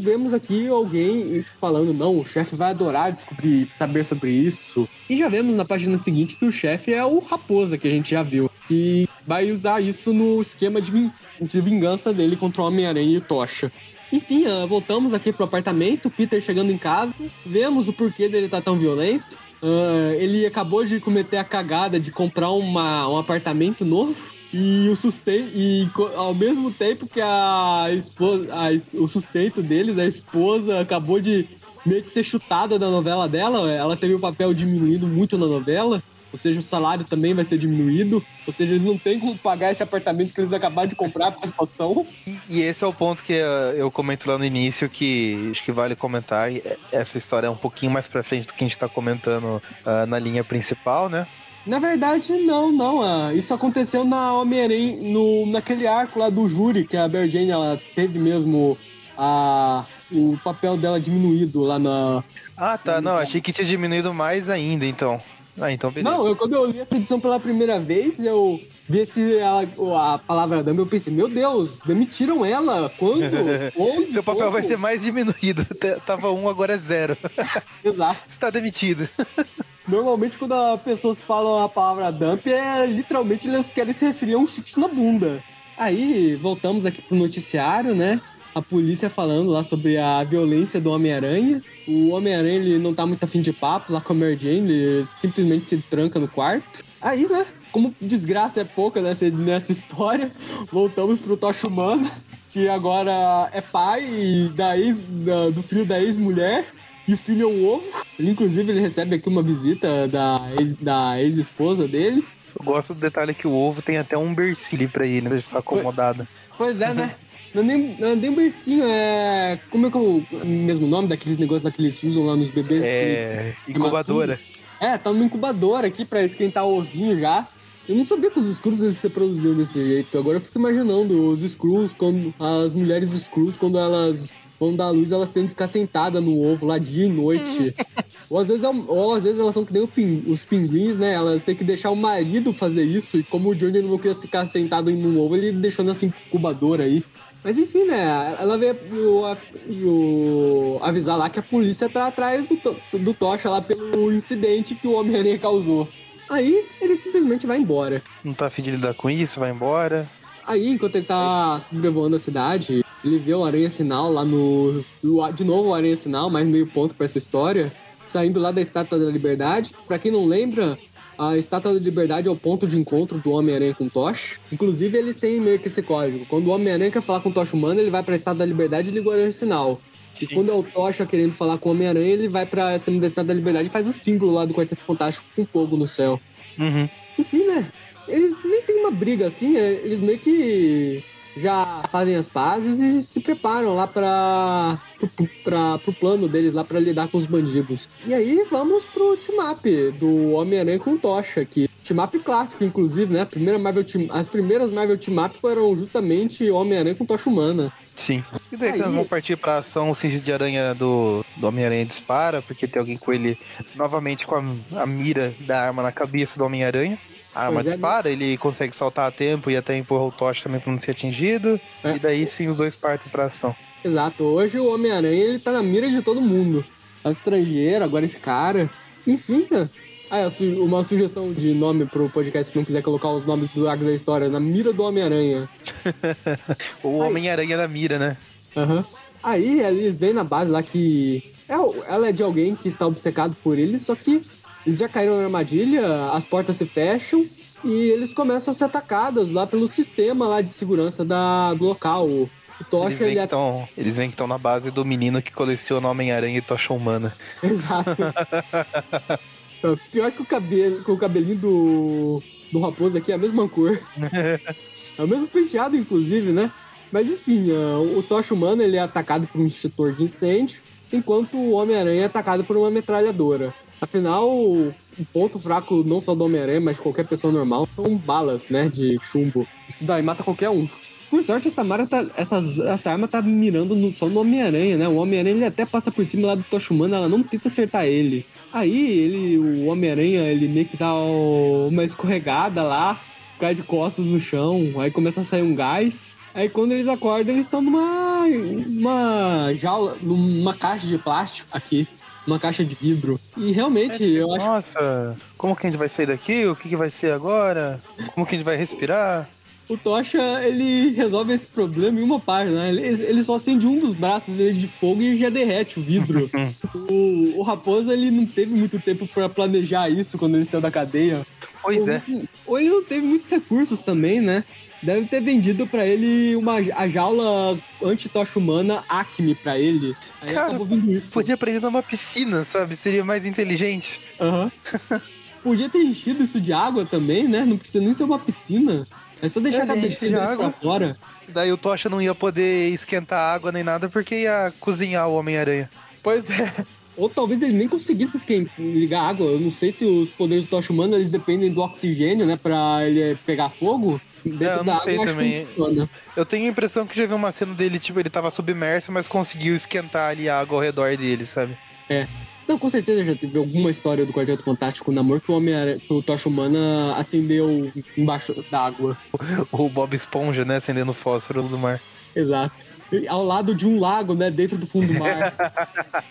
vemos aqui alguém falando, não, o chefe vai adorar descobrir, saber sobre isso. E já vemos na página seguinte que o chefe é o Raposa, que a gente já viu. Que vai usar isso no esquema de, de vingança dele contra o Homem-Aranha e o Tocha. Enfim, voltamos aqui pro apartamento, Peter chegando em casa, vemos o porquê dele tá tão violento. Uh, ele acabou de cometer a cagada de comprar uma, um apartamento novo. E o sustento e ao mesmo tempo que a esposa a, o sustento deles a esposa acabou de meio que ser chutada da novela dela ela teve o papel diminuído muito na novela ou seja, o salário também vai ser diminuído, ou seja, eles não têm como pagar esse apartamento que eles acabaram de comprar para a situação. E, e, esse é o ponto que eu comento lá no início, que acho que vale comentar. Essa história é um pouquinho mais para frente do que a gente está comentando uh, na linha principal, né? Na verdade, não, não. Ah, isso aconteceu na Homem-Aranha, no, naquele arco lá do júri, que a Mary Jane ela teve mesmo a, o papel dela diminuído lá na. Ah, tá. Não, achei que tinha diminuído mais ainda, então. Ah, então beleza. Não, eu, quando eu li essa edição pela primeira vez, eu vi esse, a, a palavra dama, eu pensei, meu Deus, demitiram ela? Quando? Onde? Seu papel Como? vai ser mais diminuído. Tava um, agora é zero. Exato. Está demitido. Normalmente, quando as pessoas falam a palavra dump, é literalmente eles querem se referir a um chute na bunda. Aí, voltamos aqui pro noticiário, né? A polícia falando lá sobre a violência do Homem-Aranha. O Homem-Aranha, ele não tá muito afim de papo lá com a Mary Jane, ele simplesmente se tranca no quarto. Aí, né? Como desgraça é pouca nessa, nessa história, voltamos pro Tocha Humana, que agora é pai da ex, da, do filho da ex-mulher E o filho é um ovo. Ele, inclusive, ele recebe aqui uma visita da ex- da ex-esposa dele. Eu gosto do detalhe que o ovo tem até um bercilho pra ele, né? Pra ele ficar acomodado. Pois é, né? Não é nem, não é nem um bercinho, é. Como é que é o mesmo nome daqueles negócios lá que eles usam lá nos bebês? É. Incubadora. É, tá numa incubadora aqui pra esquentar o ovinho já. Eu não sabia que os Skrulls eles se produziam desse jeito. Agora eu fico imaginando os Skrulls, quando, as mulheres Skrulls, quando elas vão dar luz, elas têm que ficar sentadas no ovo lá dia e noite. ou, às vezes, é ou às vezes elas são que nem pin- os pinguins, né? Elas têm que deixar o marido fazer isso. E como o Johnny não queria ficar sentado em um ovo, ele deixou nessa incubadora aí. Mas enfim, né? Ela veio o- o- avisar lá que a polícia tá atrás do, do Tocha lá pelo incidente que o Homem-Aranha causou. Aí ele simplesmente vai embora. Não tá afim de lidar com isso, vai embora. Aí, enquanto ele tá sobrevoando a cidade, ele vê o Aranha Sinal lá no. De novo o Aranha Sinal, mais meio ponto pra essa história. Saindo lá da Estátua da Liberdade. Pra quem não lembra, a Estátua da Liberdade é o ponto de encontro do Homem-Aranha com o Tocha. Inclusive, eles têm meio que esse código. Quando o Homem-Aranha quer falar com o Tocha Humano, ele vai pra Estátua da Liberdade e liga o Aranha Sinal. E Sim. quando é o Tocha querendo falar com o Homem-Aranha, ele vai pra cima da Estátua da Liberdade e faz o símbolo lá do Quarteto Fantástico com fogo no céu. Uhum. Enfim, né? Eles nem tem uma briga assim, é, eles meio que já fazem as pazes e se preparam lá pra, pro, pra, pro plano deles lá pra lidar com os bandidos. E aí vamos pro team-up do Homem-Aranha com Tocha aqui. Team-up clássico, inclusive, né? A primeira Marvel team, as primeiras Marvel team-up foram justamente Homem-Aranha com Tocha Humana. Sim. E daí Aí- que vão partir pra ação, o cinto de aranha do, do Homem-Aranha dispara, porque tem alguém com ele novamente com a, a mira da arma na cabeça do Homem-Aranha. A arma Pois é, né? dispara, ele consegue saltar a tempo e até empurrar o Tocha também pra não ser atingido. É. E daí sim os dois partem pra ação. Exato, hoje o Homem-Aranha ele tá na mira de todo mundo. É o estrangeiro, agora esse cara. Enfim, né? Ah, é, uma sugestão de nome pro podcast, se não quiser colocar os nomes do arco da história, na mira do Homem-Aranha. O Homem-Aranha na mira, né? Aham. Aí eles veem na base lá que é, ela é de alguém que está obcecado por ele, só que eles já caíram na armadilha, as portas se fecham e eles começam a ser atacados lá pelo sistema lá de segurança da, do local. O, o Eles Tocha, veem ele é... tão- eles veem que estão na base do menino que coleciona Homem-Aranha e Tocha Humana. Exato. É, Pior que o cabelo, que o cabelinho do, do raposo aqui é a mesma cor. É o mesmo penteado, inclusive, né? Mas enfim, ah, o Tocha Humano ele é atacado por um extintor de incêndio, enquanto o Homem-Aranha é atacado por uma metralhadora. Afinal, o ponto fraco não só do Homem-Aranha, mas de qualquer pessoa normal, são balas, né? De chumbo. Isso daí mata qualquer um. Por sorte, essa, Mara tá, essas, essa arma tá mirando no- só no Homem-Aranha, né? O Homem-Aranha até passa por cima lá do Tocha ela não tenta acertar ele. Aí ele, o Homem-Aranha, ele meio que dá uma escorregada lá, cai de costas no chão, aí começa a sair um gás. Aí quando eles acordam, eles estão numa uma jaula, numa caixa de plástico aqui, uma caixa de vidro. E realmente, eu acho Nossa, como que a gente vai sair daqui? O que, que vai ser agora? Como que a gente vai respirar? o Tocha, ele resolve esse problema em uma página, né? Ele, ele só acende um dos braços dele de fogo e já derrete o vidro. o, o Raposa, ele não teve muito tempo pra planejar isso quando ele saiu da cadeia. Pois ou, é. assim, ou ele não teve muitos recursos também, né? Deve ter vendido pra ele uma, a jaula anti-tocha humana Acme pra ele. Aí Cara, acabou vindo isso. Podia aprender numa piscina, sabe? Seria mais inteligente. Aham. Podia ter enchido isso de água também, né? Não precisa nem ser uma piscina. É só deixar É, a de deles pra água. fora. Daí o Tocha não ia poder esquentar água nem nada porque ia cozinhar o Homem-Aranha. Pois é. Ou talvez ele nem conseguisse ligar água. Eu não sei se os poderes do tocha humano eles dependem do oxigênio, né? Pra ele pegar fogo. Dentro É, eu não da água, sei acho também. Eu tenho a impressão que já vi uma cena dele, tipo, ele tava submerso, mas conseguiu esquentar ali a água ao redor dele, sabe? Não, com certeza já teve alguma história do Quarteto Fantástico na amor que o homem que o Tocha Humana acendeu embaixo d'água. O Bob Esponja, né, acendendo fósforo do mar. Exato. Ao lado de um lago, né? Dentro do fundo do mar.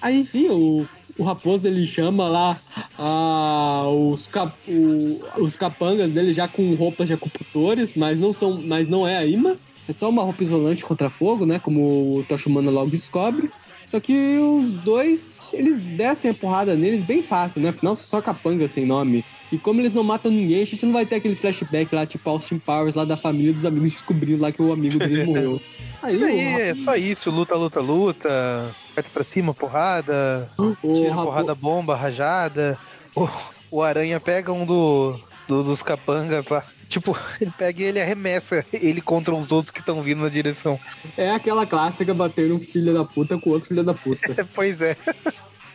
Aí, enfim, o, o Raposo ele chama lá ah, os, cap, o- os capangas dele já com roupas de acupuntores, mas não, são, mas não é a imã. É só uma roupa isolante contra fogo, né? Como o Tocha Humana logo descobre. Só que os dois, eles descem a porrada neles bem fácil, né? Afinal, só capanga sem nome. E como eles não matam ninguém, a gente não vai ter aquele flashback lá, tipo Austin Powers lá da família dos amigos descobrindo lá que o amigo deles morreu. Aí, aí é só isso, luta, luta, luta, parte pra cima, porrada, tira, porrada, bomba, rajada. O, o Aranha pega um do, do, dos capangas lá. Tipo, ele pega e ele arremessa ele contra os outros que estão vindo na direção. É aquela clássica bater um filho da puta com outro filho da puta. pois é.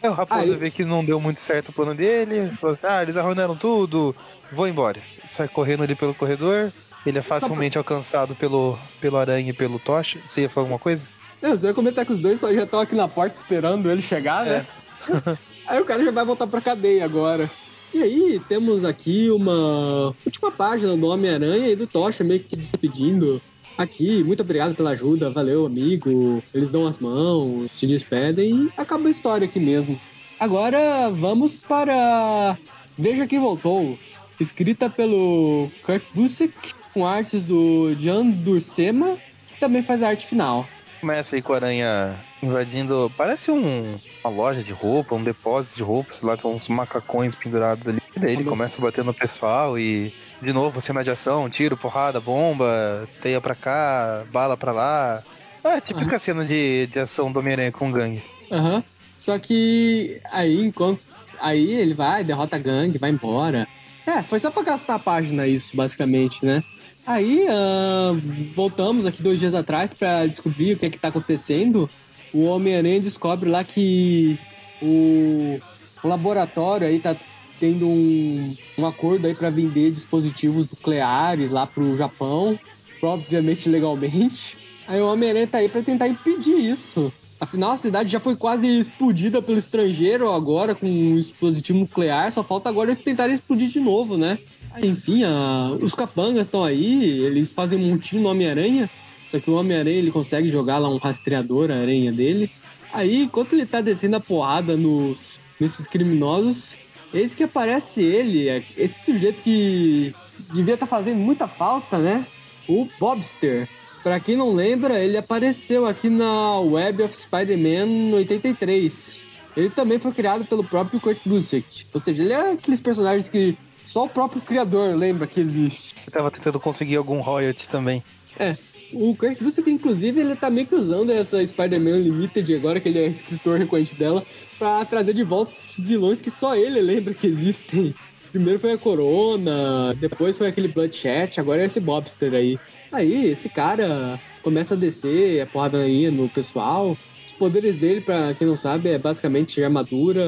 Aí o Raposa Aí... vê que não deu muito certo o plano dele, falou assim, ah, eles arruinaram tudo, vou embora. Sai correndo ali pelo corredor, ele é facilmente pra... alcançado pelo, pelo aranha e pelo tocha. Você ia falar alguma coisa? Não, você ia comentar que os dois já estão aqui na porta esperando ele chegar, né? É. aí o cara já vai voltar pra cadeia agora. E aí, temos aqui uma última página do Homem-Aranha e do Tocha meio que se despedindo. Aqui, muito obrigado pela ajuda, valeu, amigo. Eles dão as mãos, se despedem e acaba a história aqui mesmo. Agora vamos para Veja Quem Voltou, escrita pelo Kurt Busiek, com artes do Jan Dursema, que também faz a arte final. Começa aí com a aranha invadindo. Parece um, uma loja de roupa, um depósito de roupas, lá com uns macacões pendurados ali. E daí ele começa a bater no pessoal e. De novo, cena de ação, tiro, porrada, bomba, teia pra cá, bala pra lá. É, típica uhum. cena de, de ação do Homem-Aranha com gangue. Aham. Uhum. Só que aí, enquanto. Aí ele vai, derrota a gangue, vai embora. É, foi só pra gastar a página isso, basicamente, né? Aí, uh, voltamos aqui dois dias atrás para descobrir o que é que tá acontecendo. O Homem-Aranha descobre lá que o, laboratório aí tá tendo um, um acordo aí para vender dispositivos nucleares lá pro Japão, obviamente legalmente. Aí o Homem-Aranha tá aí para tentar impedir isso. Afinal, a cidade já foi quase explodida pelo estrangeiro agora com um dispositivo nuclear, só falta agora eles tentarem explodir de novo, né? Enfim, a, os capangas estão aí, eles fazem um montinho no Homem-Aranha, só que o Homem-Aranha ele consegue jogar lá um rastreador, a aranha dele. Aí, enquanto ele tá descendo a porrada nos, nesses criminosos, eis que aparece ele, é, esse sujeito que devia estar tá fazendo muita falta, né? O Bobster. Pra quem não lembra, ele apareceu aqui na Web of Spider-Man 83. Ele também foi criado pelo próprio Kurt Busiek. Ou seja, ele é aqueles personagens que só o próprio criador lembra que existe. Eu tava tentando conseguir algum royalty também. É. O Kurt Busiek, inclusive, ele tá meio que usando essa Spider-Man Limited, agora que ele é escritor recorrente dela, pra trazer de volta esses vilões que só ele lembra que existem. Primeiro foi a Corona, depois foi aquele Bloodshot, agora é esse Bobster aí. Aí, esse cara começa a descer a porrada aí no pessoal, poderes dele, pra quem não sabe, é basicamente armadura,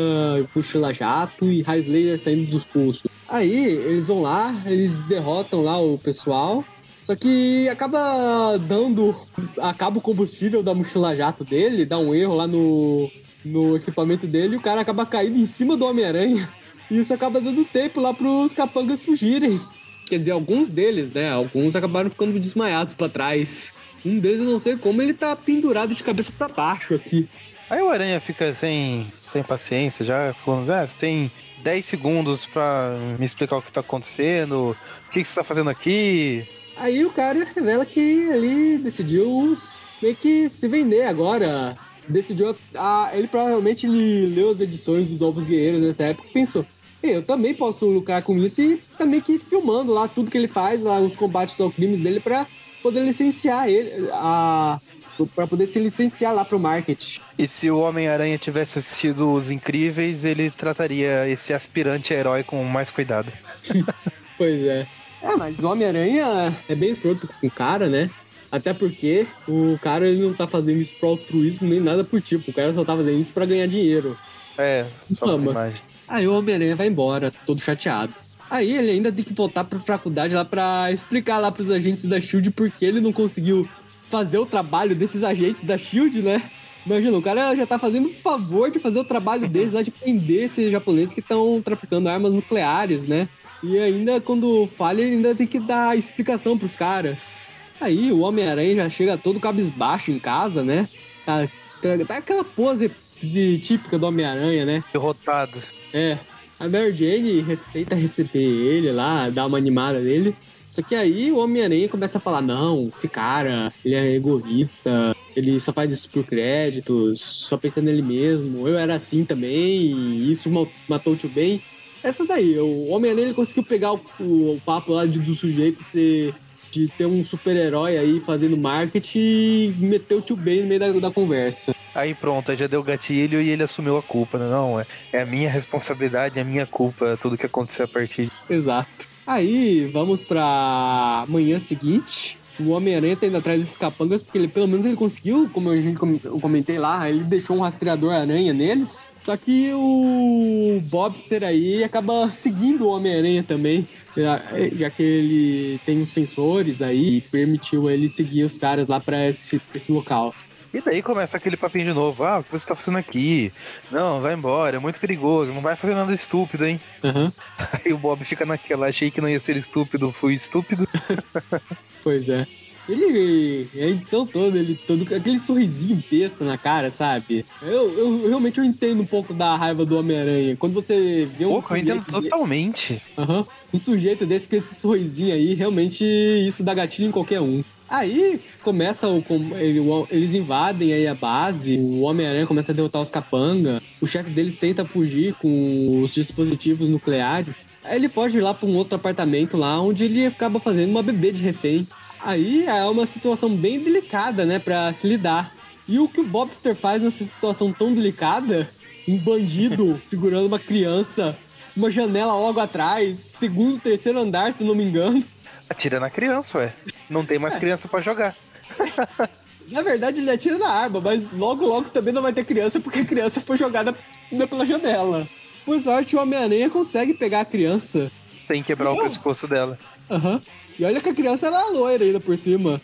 mochila jato e raiz laser saindo dos pulsos. Aí eles vão lá, eles derrotam lá o pessoal. Só que acaba dando. Acaba o combustível da mochila jato dele, dá um erro lá no, no equipamento dele e o cara acaba caindo em cima do Homem-Aranha. E isso acaba dando tempo lá pros capangas fugirem. Quer dizer, alguns deles, né? Alguns acabaram ficando desmaiados para trás. Um deles eu não sei como ele tá pendurado de cabeça para baixo aqui. Aí o Aranha fica sem, sem paciência, já falando, ah, você tem 10 segundos para me explicar o que tá acontecendo, o que, que você tá fazendo aqui. Aí o cara revela que ele decidiu meio que se vender agora. Decidiu. A, ele provavelmente ele leu as edições dos Novos Guerreiros nessa época e pensou: eu também posso lucrar com isso e também que filmando lá tudo que ele faz, lá, os combates aos crimes dele, para poder licenciar ele, a, para poder se licenciar lá pro marketing. E se o Homem-Aranha tivesse assistido Os Incríveis, ele trataria esse aspirante herói com mais cuidado. pois é. É, mas o Homem-Aranha é bem escroto com o cara, né? Até porque o cara ele não tá fazendo isso pro altruísmo nem nada por tipo. O cara só tá fazendo isso pra ganhar dinheiro. É, imagem. Aí o Homem-Aranha vai embora, todo chateado. Aí ele ainda tem que voltar pra faculdade lá pra explicar lá pros agentes da SHIELD por que ele não conseguiu fazer o trabalho desses agentes da SHIELD, né? Imagina, o cara já tá fazendo o favor de fazer o trabalho deles lá de prender esses japoneses que estão traficando armas nucleares, né? E ainda quando falha, ele ainda tem que dar explicação pros caras. Aí o Homem-Aranha já chega todo cabisbaixo em casa, né? Tá, tá, tá aquela pose típica do Homem-Aranha, né? Derrotado. É. A Mary Jane tenta receber ele lá, dar uma animada nele. Só que aí o Homem-Aranha começa a falar: não, esse cara, ele é egoísta, ele só faz isso por créditos, só pensando nele mesmo. Eu era assim também, e isso matou o tio Ben. Essa daí, o Homem-Aranha conseguiu pegar o, o, o, papo lá de, do sujeito ser de ter um super-herói aí fazendo marketing e meteu o tio Ben no meio da, da conversa. Aí pronto, aí já deu gatilho e ele assumiu a culpa. né? Não, é, é a minha responsabilidade, é a minha culpa, tudo que aconteceu a partir de... Exato. Aí, vamos pra manhã seguinte. O Homem-Aranha tá indo atrás desses capangas, porque ele, pelo menos ele conseguiu, como a gente comentei lá, ele deixou um rastreador aranha neles. Só que o Bobster aí acaba seguindo o Homem-Aranha também. Já, que ele tem sensores aí e permitiu ele seguir os caras lá pra esse, esse local. E daí começa aquele papinho de novo. Ah, o que você tá fazendo aqui? Não, vai embora, é muito perigoso, não vai fazer nada estúpido, hein? Aham. Aí o Bob fica naquela, achei que não ia ser estúpido, fui estúpido. Pois é. Ele, a edição toda, ele todo aquele sorrisinho besta na cara, sabe? Eu, eu realmente eu entendo um pouco da raiva do Homem-Aranha. Quando você vê um Pô, eu entendo totalmente. Aham. um sujeito desse com esse sorrisinho aí, realmente isso dá gatilho em qualquer um. Aí começa o. Eles invadem aí a base, o Homem-Aranha começa a derrotar os capanga, o chefe deles tenta fugir com os dispositivos nucleares. Aí ele foge lá pra um outro apartamento lá, onde ele acaba fazendo uma bebê de refém. Aí é uma situação bem delicada, né, pra se lidar. E o que o Bobster faz nessa situação tão delicada? Um bandido segurando uma criança, uma janela logo atrás, segundo, terceiro andar, se não me engano. Atira na criança, ué. Não tem mais criança pra jogar. Na verdade, ele atira na arma, mas logo, logo também não vai ter criança, porque a criança foi jogada pela janela. Por sorte, o Homem-Aranha consegue pegar a criança. Sem quebrar o Não. pescoço dela. Aham. E olha que a criança era loira ainda por cima.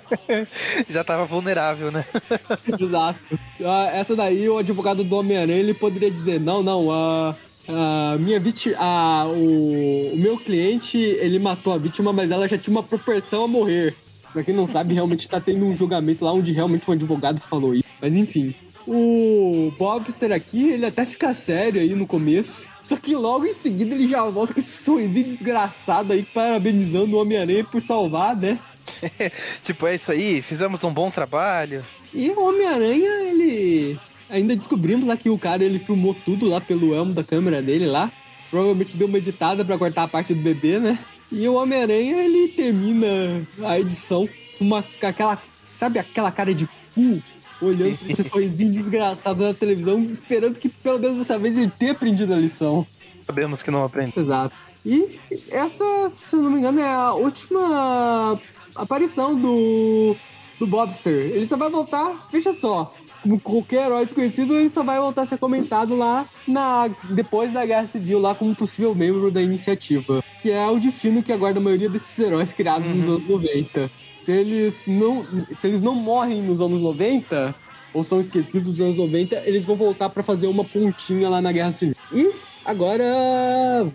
Já tava vulnerável, né? Exato. Ah, Essa daí, o advogado do Homem-Aranha, ele poderia dizer, não, não, a... a minha vítima, a, o, o meu cliente, ele matou a vítima, mas ela já tinha uma propensão a morrer. Pra quem não sabe, realmente tá tendo um julgamento lá onde realmente um advogado falou isso. Mas enfim. O Bobster aqui, ele até fica sério aí no começo. Só que logo em seguida ele já volta com esse sorrisinho desgraçado aí, parabenizando o Homem-Aranha por salvar, né? Tipo, é isso aí, fizemos um bom trabalho. E o Homem-Aranha, ele. Ainda descobrimos lá que o cara ele filmou tudo lá pelo elmo da câmera dele lá. Provavelmente deu uma editada pra cortar a parte do bebê, né? E o Homem-Aranha, ele termina a edição com uma, com aquela. Sabe aquela cara de cu? Olhando pra esse sorrisinho desgraçado na televisão, esperando que pelo menos dessa vez ele tenha aprendido a lição. Sabemos que não aprende. Exato. E essa, se eu não me engano, é a última aparição do, do Bobster. Ele só vai voltar, veja só. Qualquer herói desconhecido, ele só vai voltar a ser comentado lá na, depois da Guerra Civil, lá como possível membro da iniciativa. Que é o destino que aguarda a maioria desses heróis criados nos Uhum. anos 90. Se eles, não, se eles não morrem nos anos 90, ou são esquecidos nos anos 90, eles vão voltar pra fazer uma pontinha lá na Guerra Civil. E agora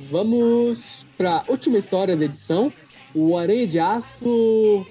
vamos pra última história da edição. O Aranha de Aço,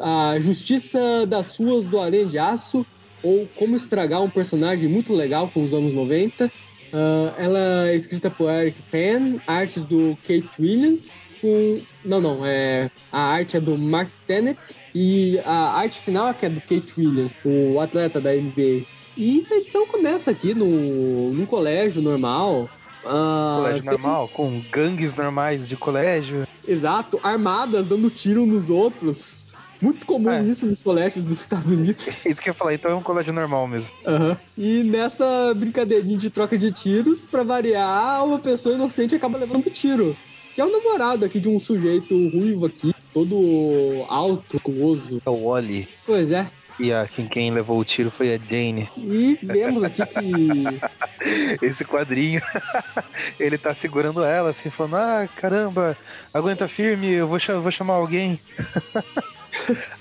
a Justiça das Ruas do Aranha de Aço, ou Como Estragar um Personagem Muito Legal com os anos 90. Ah, ela é escrita por Eric Fan, artes do Kate Williams, com... Não, não, é... a arte é do Mark Tennant e a arte final é que é do Kate Williams, o atleta da NBA. E a edição começa aqui no, num colégio normal. Ah, Colégio tem- normal, com gangues normais de colégio. Exato, armadas dando tiro nos outros. Muito comum É. isso nos colégios dos Estados Unidos. Isso que eu ia falar, então é um colégio normal mesmo. Aham. E nessa brincadeirinha de troca de tiros, pra variar, uma pessoa inocente acaba levando tiro. Que é o namorado aqui de um sujeito ruivo aqui, todo alto, musculoso. É o Wally. Pois é. E a, quem, quem levou o tiro foi a Jane. E vemos aqui que. Esse quadrinho, ele tá segurando ela, assim, falando: Ah, caramba, aguenta firme, eu vou, cha- vou chamar alguém.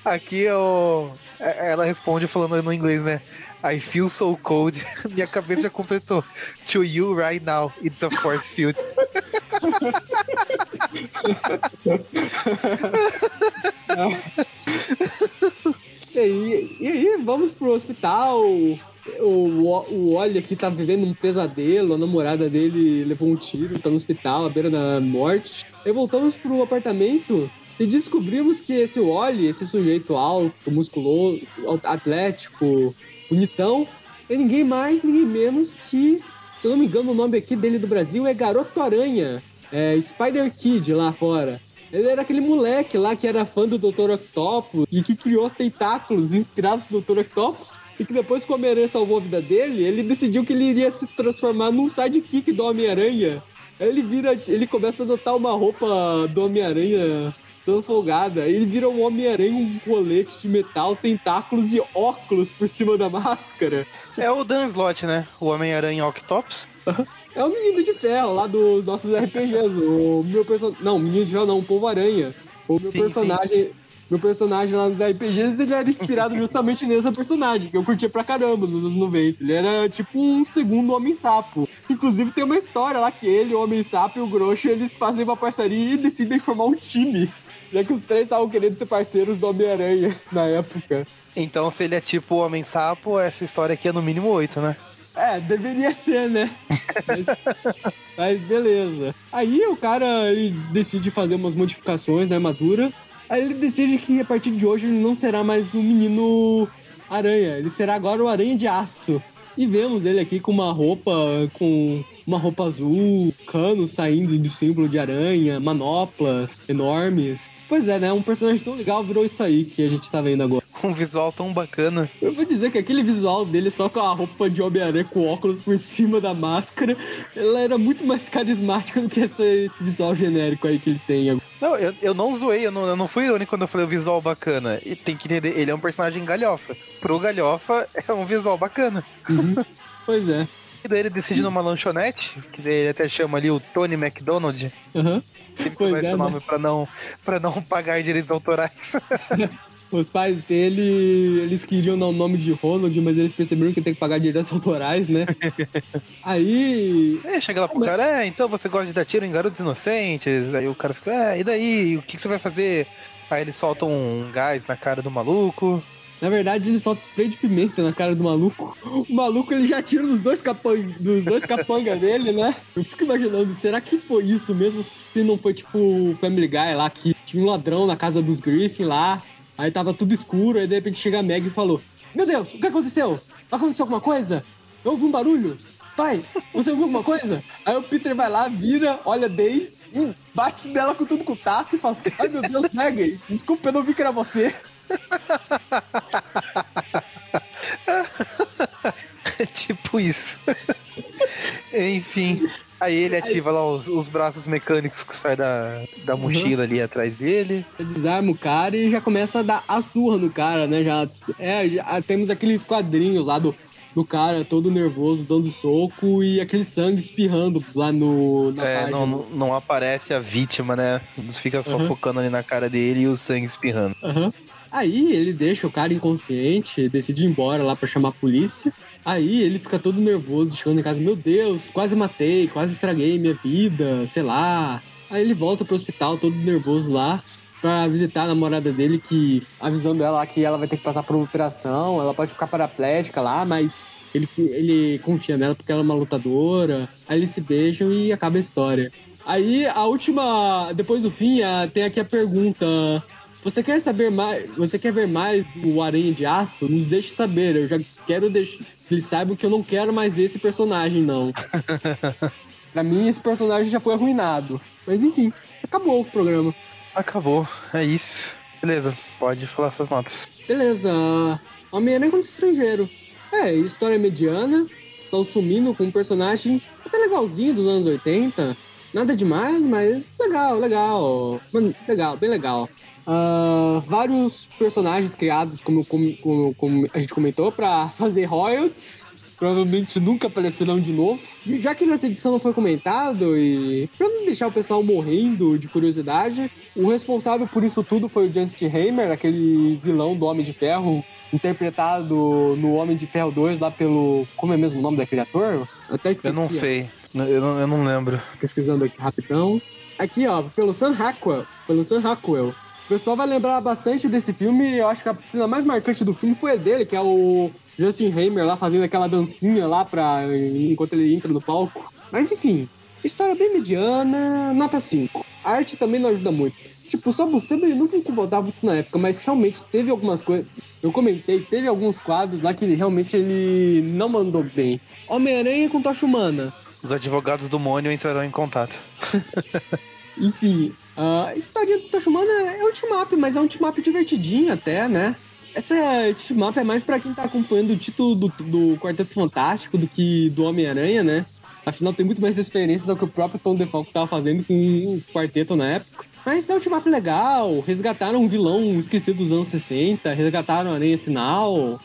Aqui é o. é- Ela responde falando no inglês, né? I feel so cold. Minha cabeça já completou. To you right now, it's a force field. E aí, e aí, vamos pro hospital. O, o Wally aqui tá vivendo um pesadelo, a namorada dele levou um tiro, tá no hospital, à beira da morte. Aí voltamos pro apartamento e descobrimos que esse Wally, esse sujeito alto, musculoso, atlético, bonitão, é ninguém mais, ninguém menos que, se eu não me engano, o nome aqui dele do Brasil é Garoto Aranha. É Spider Kid lá fora. Ele era aquele moleque lá que era fã do Dr. Octopus e que criou tentáculos inspirados no Dr. Octopus. E que depois que o Homem-Aranha salvou a vida dele, ele decidiu que ele iria se transformar num sidekick do Homem-Aranha. Ele vira. Ele começa a adotar uma roupa do Homem-Aranha toda folgada. Ele vira um Homem-Aranha, um colete de metal, tentáculos e óculos por cima da máscara. É o Dan Slott, né? O Homem-Aranha Octopus. É o menino de ferro lá dos nossos RPGs. O meu personagem. Não, menino de ferro não, o Povo Aranha. O meu Sim, personagem. Meu personagem lá nos RPGs, ele era inspirado justamente nessa personagem, que eu curtia pra caramba nos anos 90. Ele era tipo um segundo Homem-Sapo. Inclusive tem uma história lá que ele, o Homem-Sapo e o Grosso, eles fazem uma parceria e decidem formar um time. Já que os três estavam querendo ser parceiros do Homem-Aranha na época. Então, se ele é tipo o Homem-Sapo, essa história aqui é no mínimo oito, né? É, deveria ser, né? Mas, mas beleza. Aí o cara ele decide fazer umas modificações na armadura. Aí ele decide que a partir de hoje ele não será mais um menino aranha. Ele será agora o aranha de aço. E vemos ele aqui com uma roupa com uma roupa azul, cano saindo do símbolo de aranha, manoplas enormes. Pois é, né? Um personagem tão legal virou isso aí que a gente tá vendo agora. Um visual tão bacana. Eu vou dizer que aquele visual dele só com a roupa de Homem-Aranha com óculos por cima da máscara, ela era muito mais carismática do que essa, esse visual genérico aí que ele tem. Não, eu, eu não zoei, eu não, eu não fui único quando eu falei o visual bacana. E tem que entender, ele é um personagem galhofa. Pro galhofa, é um visual bacana. Uhum. pois é. Daí ele decide numa lanchonete, que ele até chama ali o Tony McDonald. Uhum. Ele Pois é, esse né? nome pra, não, pra não pagar direitos autorais. Os pais dele, eles queriam dar o nome de Ronald, mas eles perceberam que tem que pagar direitos autorais, né? Aí. É, chega lá pro cara, é, então você gosta de dar tiro em garotos inocentes. Aí o cara fica, é, e daí? O que, que você vai fazer? Aí ele solta um gás na cara do maluco. Na verdade, ele solta spray de pimenta na cara do maluco. O maluco ele já tira dos dois, capan... dos dois dele, né? Eu fico imaginando, será que foi isso mesmo? Se não foi tipo o Family Guy lá, que tinha um ladrão na casa dos Griffin lá, aí tava tudo escuro, aí de repente chega a Meg e falou: Meu Deus, o que aconteceu? Aconteceu alguma coisa? Eu ouvi um barulho? Pai, você ouviu alguma coisa? Aí o Peter vai lá, vira, olha bem e bate nela com tudo com o taco e fala: Ai meu Deus, Meg, desculpa, eu não vi que era você. É tipo isso. Enfim. Aí ele ativa lá os, os braços mecânicos que saem da, da mochila ali atrás dele. desarma o cara e já começa a dar a surra no cara, né? Já, é, já temos aqueles quadrinhos lá do, do cara todo nervoso, dando soco e aquele sangue espirrando lá no, na É, página. não, não- aparece a vítima, né? Fica só Uhum. focando ali na cara dele e o sangue espirrando. Aham. Aí ele deixa o cara inconsciente, decide ir embora lá pra chamar a polícia. Aí ele fica todo nervoso, chegando em casa, meu Deus, quase matei, quase estraguei minha vida, sei lá. Aí ele volta pro hospital todo nervoso lá pra visitar a namorada dele, que avisando ela que ela vai ter que passar por uma operação, ela pode ficar paraplégica lá, mas ele, ele confia nela porque ela é uma lutadora. Aí eles se beijam e acaba a história. Aí a última, depois do fim, a- tem aqui a pergunta: você quer saber mais? Você quer ver mais do Aranha de Aço? Nos deixe saber. Eu já quero deixar que eles saibam que eu não quero mais esse personagem, não. pra mim, esse personagem já foi arruinado. Mas enfim, acabou o programa. Acabou, é isso. Beleza, pode falar suas notas. Beleza. Homem-Aranha contra o Estrangeiro. É, história mediana. Estão sumindo com um personagem até legalzinho dos anos 80. Nada demais, mas legal, legal. Mano, legal, bem legal. Ah, vários personagens criados, como, como, como- a gente comentou, pra fazer royalties. Provavelmente nunca aparecerão de novo. E Já que nessa edição não foi comentado, e pra não deixar o pessoal morrendo de curiosidade, o responsável por isso tudo foi o Justin Hammer, aquele vilão do Homem de Ferro, interpretado no Homem de Ferro 2 lá pelo. Como é mesmo o nome daquele ator? Eu até esqueci. Eu não sei, eu não, eu não lembro. Pesquisando aqui rapidão. Aqui, ó, pelo Sam Rockwell. Pelo Sam Rockwell. O pessoal vai lembrar bastante desse filme. Eu acho que a cena mais marcante do filme foi a dele, que é o Justin Hammer lá fazendo aquela dancinha lá pra, enquanto ele entra no palco. Mas enfim, história bem mediana, nota 5. A arte também não ajuda muito. Tipo, o Sabucedo ele nunca incomodava muito na época, mas realmente teve algumas coisas. Eu comentei, teve alguns quadros lá que ele, realmente ele não mandou bem. Homem-Aranha com tocha humana. Os advogados do Mônio entrarão em contato. Enfim, A historinha do Toshimana é um team-up, mas é um team-up divertidinho até, né? Essa, esse team-up é mais pra quem tá acompanhando o título do, do Quarteto Fantástico do que do Homem-Aranha, né? Afinal, tem muito mais referências ao que o próprio Tom DeFalco tava fazendo com o quarteto na época. Mas é um team-up legal, resgataram um vilão esquecido dos anos 60, resgataram a Aranha Sinal.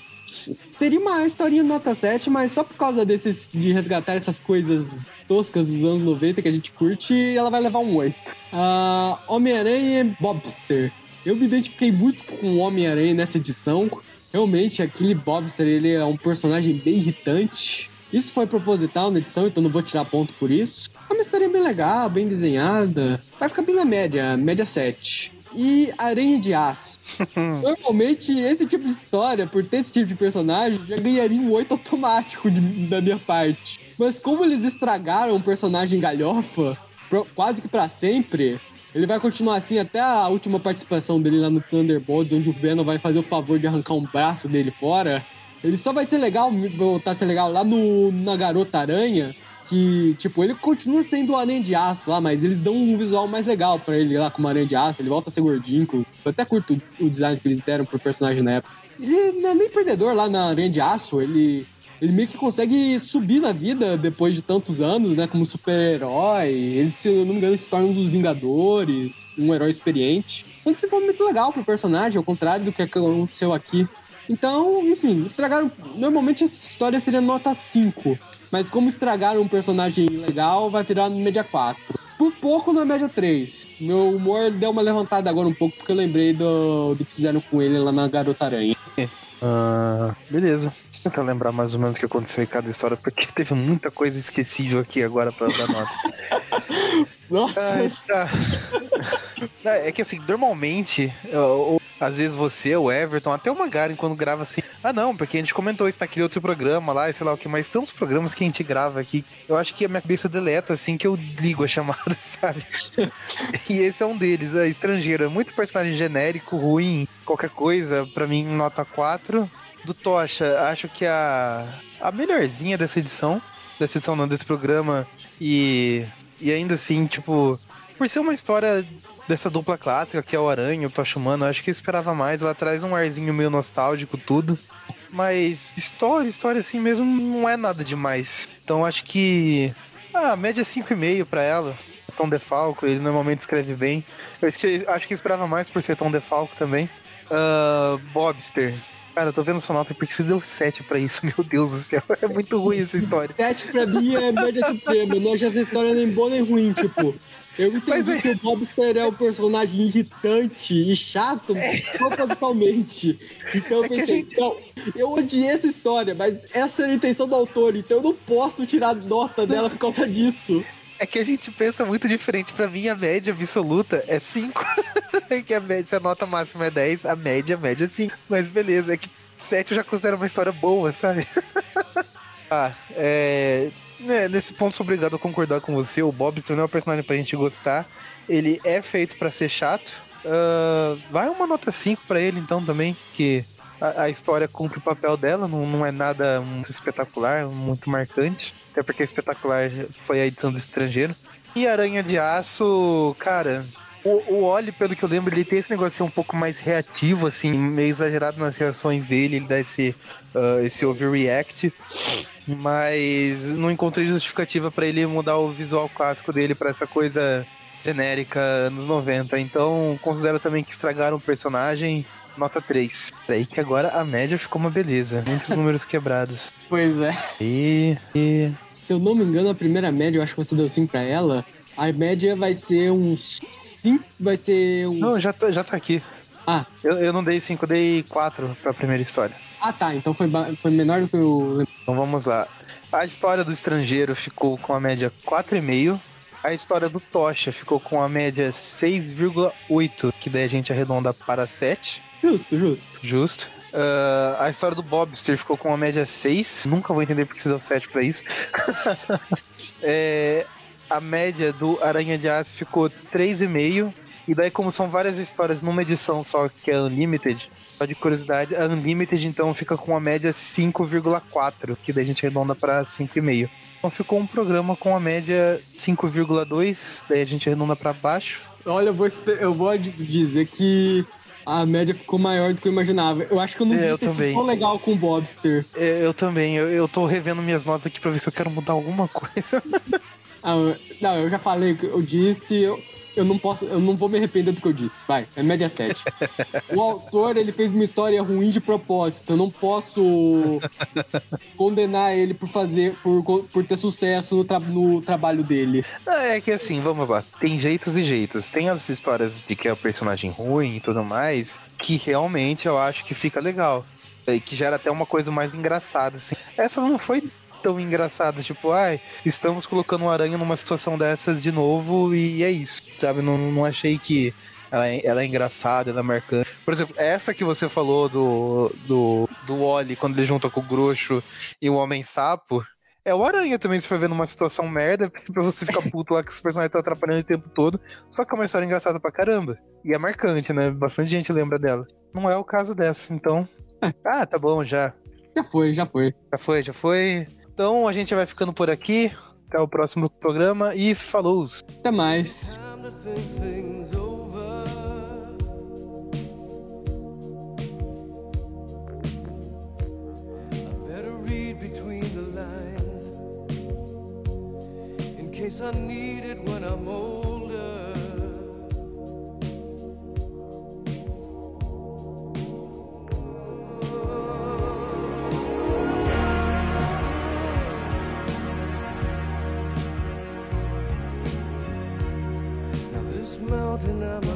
Seria uma historinha nota 7, mas só por causa desses de resgatar essas coisas toscas dos anos 90 que a gente curte, ela vai levar um 8. Uh, Homem-Aranha e Bobster. Eu me identifiquei muito com o Homem-Aranha nessa edição. Realmente, aquele Bobster ele é um personagem bem irritante. Isso foi proposital na edição, então não vou tirar ponto por isso. É uma história bem legal, bem desenhada. Vai ficar bem na média, média 7. E Aranha de Aço. Normalmente, esse tipo de história, por ter esse tipo de personagem, já ganharia um 8 automático de, da minha parte. Mas como eles estragaram o personagem galhofa, pro, quase que para sempre, ele vai continuar assim até a última participação dele lá no Thunderbolts, onde o Venom vai fazer o favor de arrancar um braço dele fora. Ele só vai ser legal, voltar a ser legal lá no, na Garota Aranha, que, tipo, ele continua sendo o Aranha de Aço lá, mas eles dão um visual mais legal para ele lá como Aranha de Aço, ele volta a ser gordinho, eu até curto o design que eles deram pro personagem na época. Ele não é nem perdedor lá na Aranha de Aço, ele, ele meio que consegue subir na vida depois de tantos anos, né, como super-herói, ele, se eu não me engano, se torna um dos Vingadores, um herói experiente. Então isso foi muito legal pro personagem, ao contrário do que aconteceu aqui. Então, enfim, estragaram. Normalmente essa história seria nota 5. Mas como estragaram um personagem legal, vai virar média 4. Por pouco na média 3. Meu humor deu uma levantada agora um pouco, porque eu lembrei do, do que fizeram com ele lá na Garota Aranha. Uh, beleza. Deixa eu tentar lembrar mais ou menos o que aconteceu em cada história, porque teve muita coisa esquecível aqui agora pra dar nota. Nossa! Ah, tá. é que assim, normalmente, ou, às vezes você, o Everton, até o Magaren, quando grava assim, ah não, porque a gente comentou isso naquele outro programa lá, sei lá o que, mas tem uns programas que a gente grava aqui, eu acho que a minha cabeça deleta assim que eu ligo a chamada, sabe? e esse é um deles, é estrangeiro, é muito personagem genérico, ruim, qualquer coisa, pra mim, nota 4. Do Tocha, acho que a, a melhorzinha dessa edição, dessa edição não, desse programa, e, e ainda assim, tipo, por ser uma história dessa dupla clássica, que é o Aranha e o Tocha acho que eu esperava mais. Ela traz um arzinho meio nostálgico, tudo. Mas história, história assim mesmo, não é nada demais. Então acho que. Ah, média 5,5 para ela. Tom DeFalco, ele normalmente escreve bem. Eu acho que, acho que esperava mais por ser Tom DeFalco também. Uh, Bobster. Cara, eu tô vendo sua nota porque você deu 7 pra isso, meu Deus do céu. É muito ruim essa história. 7 pra mim é média suprema. Não acho essa história nem boa nem ruim, tipo. Eu entendi é... que o Bobster é um personagem irritante e chato é. propositalmente. Então eu é pensei, gente... não, eu odiei essa história, mas essa era a intenção do autor, então eu não posso tirar nota dela por causa disso. É que a gente pensa muito diferente. Pra mim, a média absoluta é 5. é que a média, se a nota máxima é 10, a média, a média é 5. Mas beleza, é que 7 eu já considero uma história boa, sabe? ah, é né, nesse ponto sou obrigado a concordar com você. O Bob não é um personagem pra gente gostar. Ele é feito para ser chato. Uh, vai uma nota 5 para ele então também, que a, a, história cumpre o papel dela, não, não é nada muito espetacular, muito marcante. Até porque espetacular foi a edição do estrangeiro. E Aranha de Aço, cara, o, o Oli, pelo que eu lembro, ele tem esse negócio um pouco mais reativo, assim, meio exagerado nas reações dele, ele dá esse, uh, esse overreact mas não encontrei justificativa para ele mudar o visual clássico dele para essa coisa genérica anos 90. Então, considero também que estragaram o personagem. Nota 3. Aí que agora a média ficou uma beleza. Muitos números quebrados. Pois é. E, e. Se eu não me engano, a primeira média, eu acho que você deu 5 pra ela. A média vai ser uns 5. Vai ser uns. Não, já tá, já tá aqui. Ah. Eu, eu não dei 5, dei 4 pra primeira história. Ah, tá. Então foi, foi menor do que eu. Então vamos lá. A história do estrangeiro ficou com a média 4,5. A história do Tocha ficou com a média 6,8, que daí a gente arredonda para 7. Justo, justo. Justo. Uh, a história do Bobster ficou com a média 6. Nunca vou entender porque você deu 7 pra isso. é, a média do Aranha de Aço ficou 3,5. E daí, como são várias histórias numa edição só, que é Unlimited, só de curiosidade, a Unlimited então fica com a média 5,4, que daí a gente arredonda para 5,5. Então ficou um programa com a média 5,2, daí a gente arredonda para baixo. Olha, eu vou, eu vou dizer que a média ficou maior do que eu imaginava. Eu acho que eu não devia ter sido tão legal com o Bobster. É, eu também. Eu, eu tô revendo minhas notas aqui pra ver se eu quero mudar alguma coisa. ah, não, eu já falei o que eu disse. Eu, eu não posso, eu não vou me arrepender do que eu disse. Vai, é média 7. o autor, ele fez uma história ruim de propósito. Eu não posso condenar ele por fazer, por, por ter sucesso no, tra no trabalho dele. É que assim, vamos lá. Tem jeitos e jeitos. Tem as histórias de que é o personagem ruim e tudo mais, que realmente eu acho que fica legal. E que gera até uma coisa mais engraçada, assim. Essa não foi tão engraçada, tipo, ai, estamos colocando um aranha numa situação dessas de novo e é isso, sabe? Não, não achei que ela é, ela é engraçada, ela é marcante. Por exemplo, essa que você falou do, do, do Wally quando ele junta com o Groxo e o Homem-Sapo. É o Aranha também, se for ver numa situação merda, pra você ficar puto lá que os personagens estão atrapalhando o tempo todo. Só que é uma história engraçada pra caramba. E é marcante, né? Bastante gente lembra dela. Não é o caso dessa, então. É. Ah, tá bom, já. Já foi, já foi. Já foi, já foi. Então a gente vai ficando por aqui. Até o próximo programa e falou! Até mais! case I need it when I'm older. Mountain I